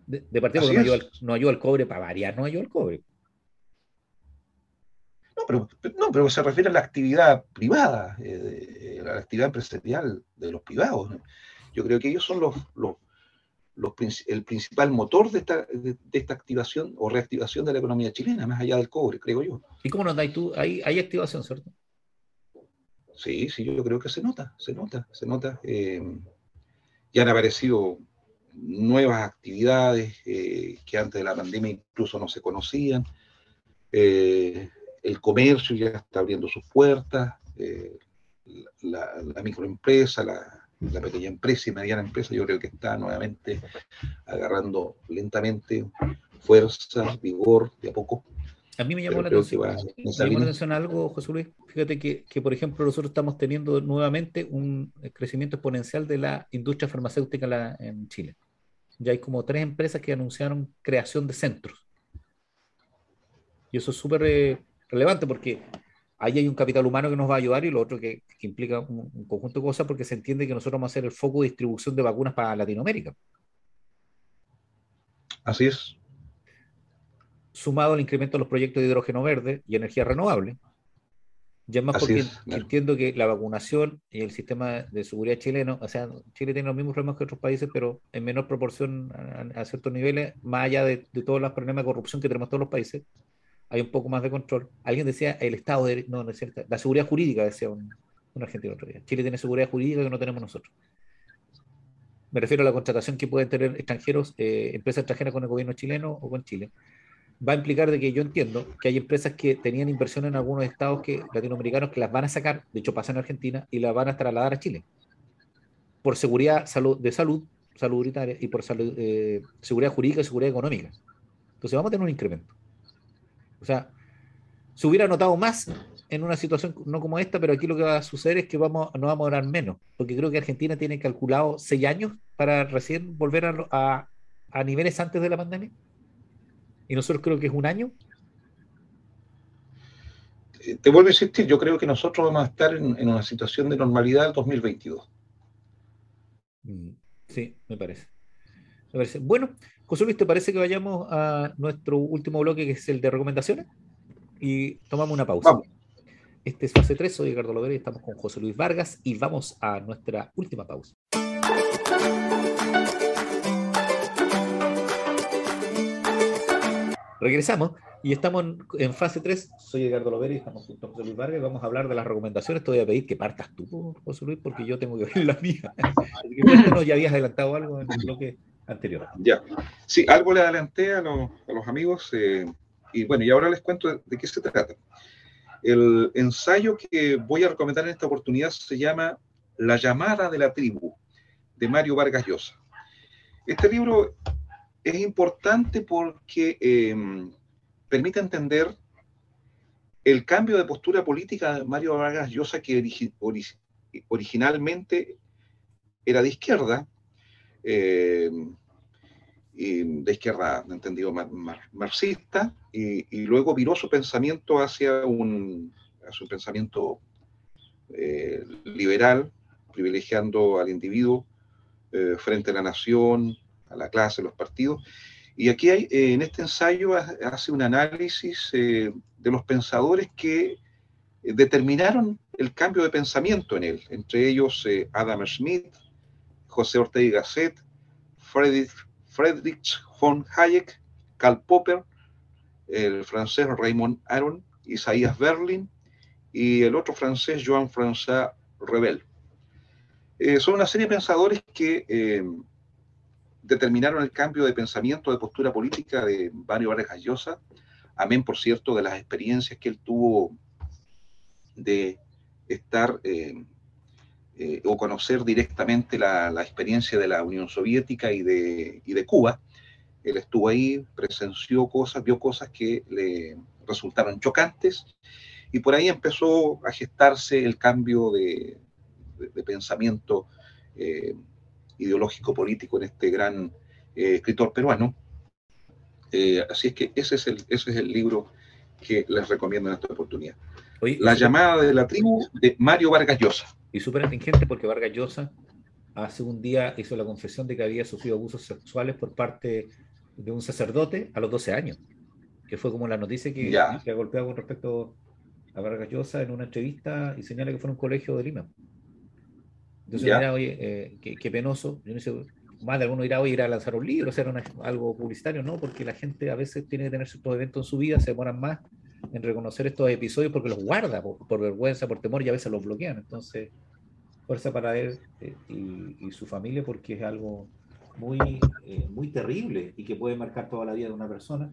De, partida no ayuda, no ayuda, al, cobre para variar, no ayuda al cobre. No pero, no, pero se refiere a la actividad privada, eh, a la actividad empresarial de los privados. Yo creo que ellos son los, los, los el principal motor de esta, de, esta activación o reactivación de la economía chilena, más allá del cobre, creo yo. ¿Y cómo nos dais tú? Hay, hay activación, ¿cierto? Sí, sí, yo creo que se nota, se nota, se nota. Eh, ya han aparecido nuevas actividades eh, que antes de la pandemia incluso no se conocían. Eh, el comercio ya está abriendo sus puertas, la, microempresa, la, la, pequeña empresa y mediana empresa, yo creo que está nuevamente agarrando lentamente fuerza, vigor, de a poco. A mí me llamó, la atención, algo, José Luis. Fíjate que, que, por ejemplo, nosotros estamos teniendo nuevamente un crecimiento exponencial de la industria farmacéutica en Chile. Ya hay como tres empresas que anunciaron creación de centros. Y eso es súper eh, relevante porque ahí hay un capital humano que nos va a ayudar y lo otro que, que implica un, un, conjunto de cosas porque se entiende que nosotros vamos a ser el foco de distribución de vacunas para Latinoamérica. Así es sumado al incremento de los proyectos de hidrógeno verde y energía renovable. Ya más porque entiendo que la vacunación y el sistema de seguridad chileno, o sea, Chile tiene los mismos problemas que otros países, pero en menor proporción a, ciertos niveles, más allá de, todos los problemas de corrupción que tenemos todos los países, hay un poco más de control. Alguien decía el Estado de no, no es cierto, la seguridad jurídica, decía un, argentino otro día. Chile tiene seguridad jurídica que no tenemos nosotros. Me refiero a la contratación que pueden tener extranjeros, eh, empresas extranjeras con el gobierno chileno o con Chile va a implicar de que yo entiendo que hay empresas que tenían inversión en algunos estados que, latinoamericanos que las van a sacar, de hecho pasa en Argentina, y las van a trasladar a Chile. Por seguridad de salud, salud y por eh, seguridad jurídica y seguridad económica. Entonces vamos a tener un incremento. O sea, se hubiera notado más en una situación no como esta, pero aquí lo que va a suceder es que vamos, no vamos a durar menos, porque creo que Argentina tiene calculado seis años para recién volver a, a niveles antes de la pandemia y nosotros creo que es un año. Eh, te vuelvo a insistir, yo creo que nosotros vamos a estar en, una situación de normalidad el 2022. Mm, sí, me parece. me parece. Bueno, José Luis, ¿te parece que vayamos a nuestro último bloque, que es el de recomendaciones? Y tomamos una pausa. Este es fase 3, soy Ricardo Lovera y estamos con José Luis Vargas y vamos a nuestra última pausa. Regresamos y estamos en, fase 3. Soy Edgardo Lovera y estamos junto a José Luis Vargas y vamos a hablar de las recomendaciones. Te voy a pedir que partas tú, José Luis, porque yo tengo que ver la mía. Así que ya habías adelantado algo en el bloque anterior. Ya, sí, algo le adelanté a los, amigos eh, y bueno, y ahora les cuento de, de qué se trata. El ensayo que voy a recomendar en esta oportunidad se llama La llamada de la tribu, de Mario Vargas Llosa. Este libro es importante porque em, permite entender el cambio de postura política de Mario Vargas Llosa, que originalmente era de izquierda, em, de izquierda, entendido, marxista, y, luego viró su pensamiento hacia un, hacia un pensamiento eh, liberal, privilegiando al individuo eh, frente a la nación, la clase, los partidos. Y aquí hay, eh, en este ensayo hace un análisis eh, de los pensadores que eh, determinaron el cambio de pensamiento en él, entre ellos Adam Smith, José Ortega y Gasset, Friedrich, Friedrich von Hayek, Karl Popper, el francés Raymond Aron, Isaías Berlin y el otro francés Joan-François Rebel. son una serie de pensadores que determinaron el cambio de pensamiento, de postura política de Mario Vargas Llosa, amén, por cierto, de las experiencias que él tuvo de estar eh, eh, o conocer directamente la, experiencia de la Unión Soviética y de, y de Cuba. Él estuvo ahí, presenció cosas, vio cosas que le resultaron chocantes y por ahí empezó a gestarse el cambio de, pensamiento eh, ideológico político en este gran eh, escritor peruano. Eh, así es que ese es, el, ese es el libro que les recomiendo en esta oportunidad. la llamada de la tribu de Mario Vargas Llosa. Y súper atingente porque Vargas Llosa hace un día hizo la confesión de que había sufrido abusos sexuales por parte de un sacerdote a los 12 años, que fue como la noticia que, que ha golpeado con respecto a Vargas Llosa en una entrevista y señala que fue en un colegio de Lima. Entonces, mira, oye, eh, qué, penoso. Yo no sé, más de alguno irá hoy ir a lanzar un libro, hacer algo publicitario, ¿no? Porque la gente a veces tiene que tener ciertos eventos en su vida, se demoran más en reconocer estos episodios porque los guarda por, vergüenza, por temor y a veces los bloquean. Entonces, fuerza para él eh, y, su familia porque es algo muy, eh, muy terrible y que puede marcar toda la vida de una persona,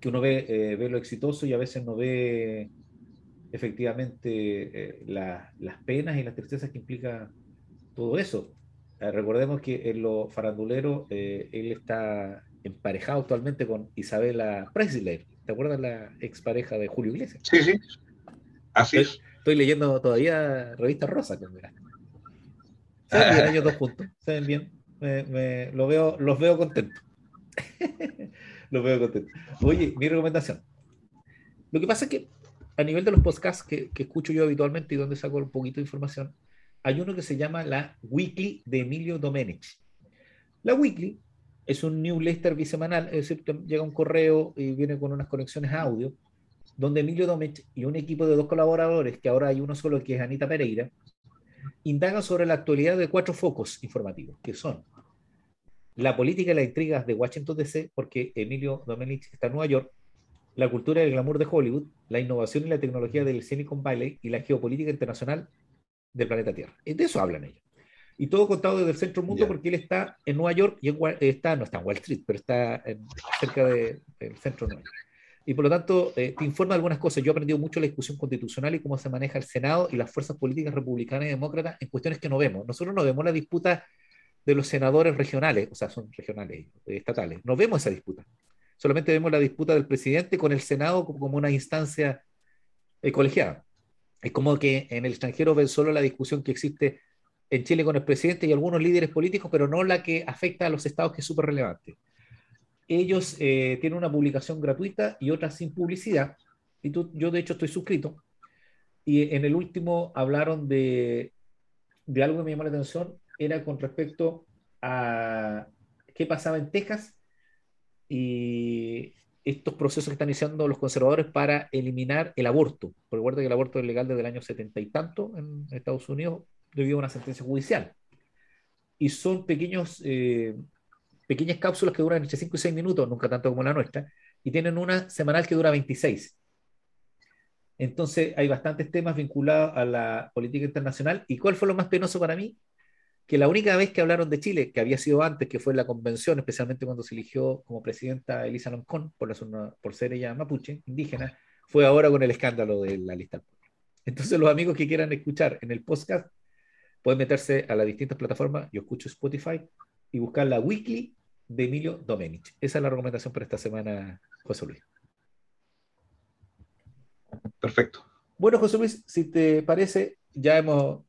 que uno ve, eh, ve lo exitoso y a veces no ve efectivamente las penas y las tristezas que implica todo eso. recordemos que en lo farandulero él está emparejado actualmente con Isabela Presley, ¿Te acuerdas la expareja de Julio Iglesias? Sí, sí. Así estoy, es. Estoy leyendo todavía revista Rosa. Se ven bien ellos dos juntos. Se ven bien. Me, lo veo, los veo contentos. los veo contentos. Oye, mi recomendación. Lo que pasa es que a nivel de los podcasts que, que escucho yo habitualmente y donde saco un poquito de información, hay uno que se llama la Weekly de Emilio Domenech. La Weekly es un newsletter bisemanal, es decir, llega un correo y viene con unas conexiones audio, donde Emilio Domech y un equipo de dos colaboradores, que ahora hay uno solo que es Anita Pereira, indagan sobre la actualidad de cuatro focos informativos, que son la política y las intrigas de Washington DC, porque Emilio Domenech está en Nueva York, la cultura y el glamour de Hollywood, la innovación y la tecnología del Silicon Valley y la geopolítica internacional del planeta Tierra. De eso hablan ellos y todo contado desde el centro mundo porque él está en Nueva York y está, no está en Wall Street, pero está cerca del centro de Nueva York. Y por lo tanto, eh, te informa de algunas cosas. Yo he aprendido mucho la discusión constitucional y cómo se maneja el Senado y las fuerzas políticas republicanas y demócratas en cuestiones que no vemos. Nosotros no vemos la disputa de los senadores regionales, o sea, son regionales, eh, estatales. No vemos esa disputa. Solamente vemos la disputa del presidente con el Senado como una instancia eh, colegiada. Es como que en el extranjero ven solo la discusión que existe en Chile con el presidente y algunos líderes políticos, pero no la que afecta a los estados, que es súper relevante. Ellos eh, tienen una publicación gratuita y otra sin publicidad. Y tú, yo, de hecho, estoy suscrito. Y en el último hablaron de, de algo que me llamó la atención, era con respecto a qué pasaba en Texas y estos procesos que están iniciando los conservadores para eliminar el aborto. Recuerda que el aborto es legal desde el año setenta y tanto en Estados Unidos, debido a una sentencia judicial. Y son pequeños, eh, pequeñas cápsulas que duran entre 5 y 6 minutos, nunca tanto como la nuestra, y tienen una semanal que dura 26. Entonces hay bastantes temas vinculados a la política internacional. ¿Y cuál fue lo más penoso para mí? Que la única vez que hablaron de Chile, que había sido antes, que fue en la convención, especialmente cuando se eligió como presidenta Elisa Loncón, por, por ser ella mapuche, indígena, fue ahora con el escándalo de la lista. Entonces los amigos que quieran escuchar en el podcast pueden meterse a las distintas plataformas, yo escucho Spotify, y buscar la weekly de Emilio Domenech. Esa es la recomendación para esta semana, José Luis. Perfecto. Bueno, José Luis, si te parece, ya hemos,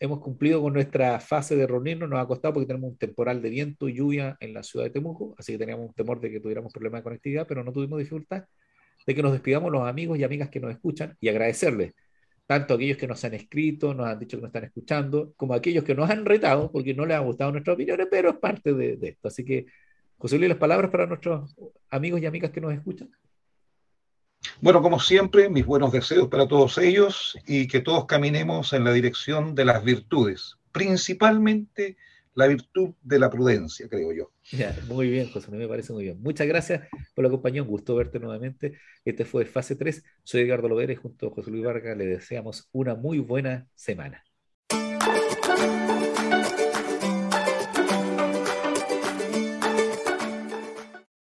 hemos cumplido con nuestra fase de reunirnos. Nos ha costado porque tenemos un temporal de viento y lluvia en la ciudad de Temuco, así que teníamos un temor de que tuviéramos problemas de conectividad, pero no tuvimos dificultad de que nos despidamos los amigos y amigas que nos escuchan y agradecerles tanto aquellos que nos han escrito, nos han dicho que nos están escuchando, como aquellos que nos han retado porque no les han gustado nuestras opiniones, pero es parte de, esto. Así que, José Luis, las palabras para nuestros amigos y amigas que nos escuchan. Bueno, como siempre, mis buenos deseos para todos ellos y que todos caminemos en la dirección de las virtudes, principalmente la virtud de la prudencia, creo yo. muy bien, José, me parece muy bien. Muchas gracias por la compañía, un gusto verte nuevamente. Este fue fase 3. Soy Edgardo Lovera y junto a José Luis Vargas le deseamos una muy buena semana.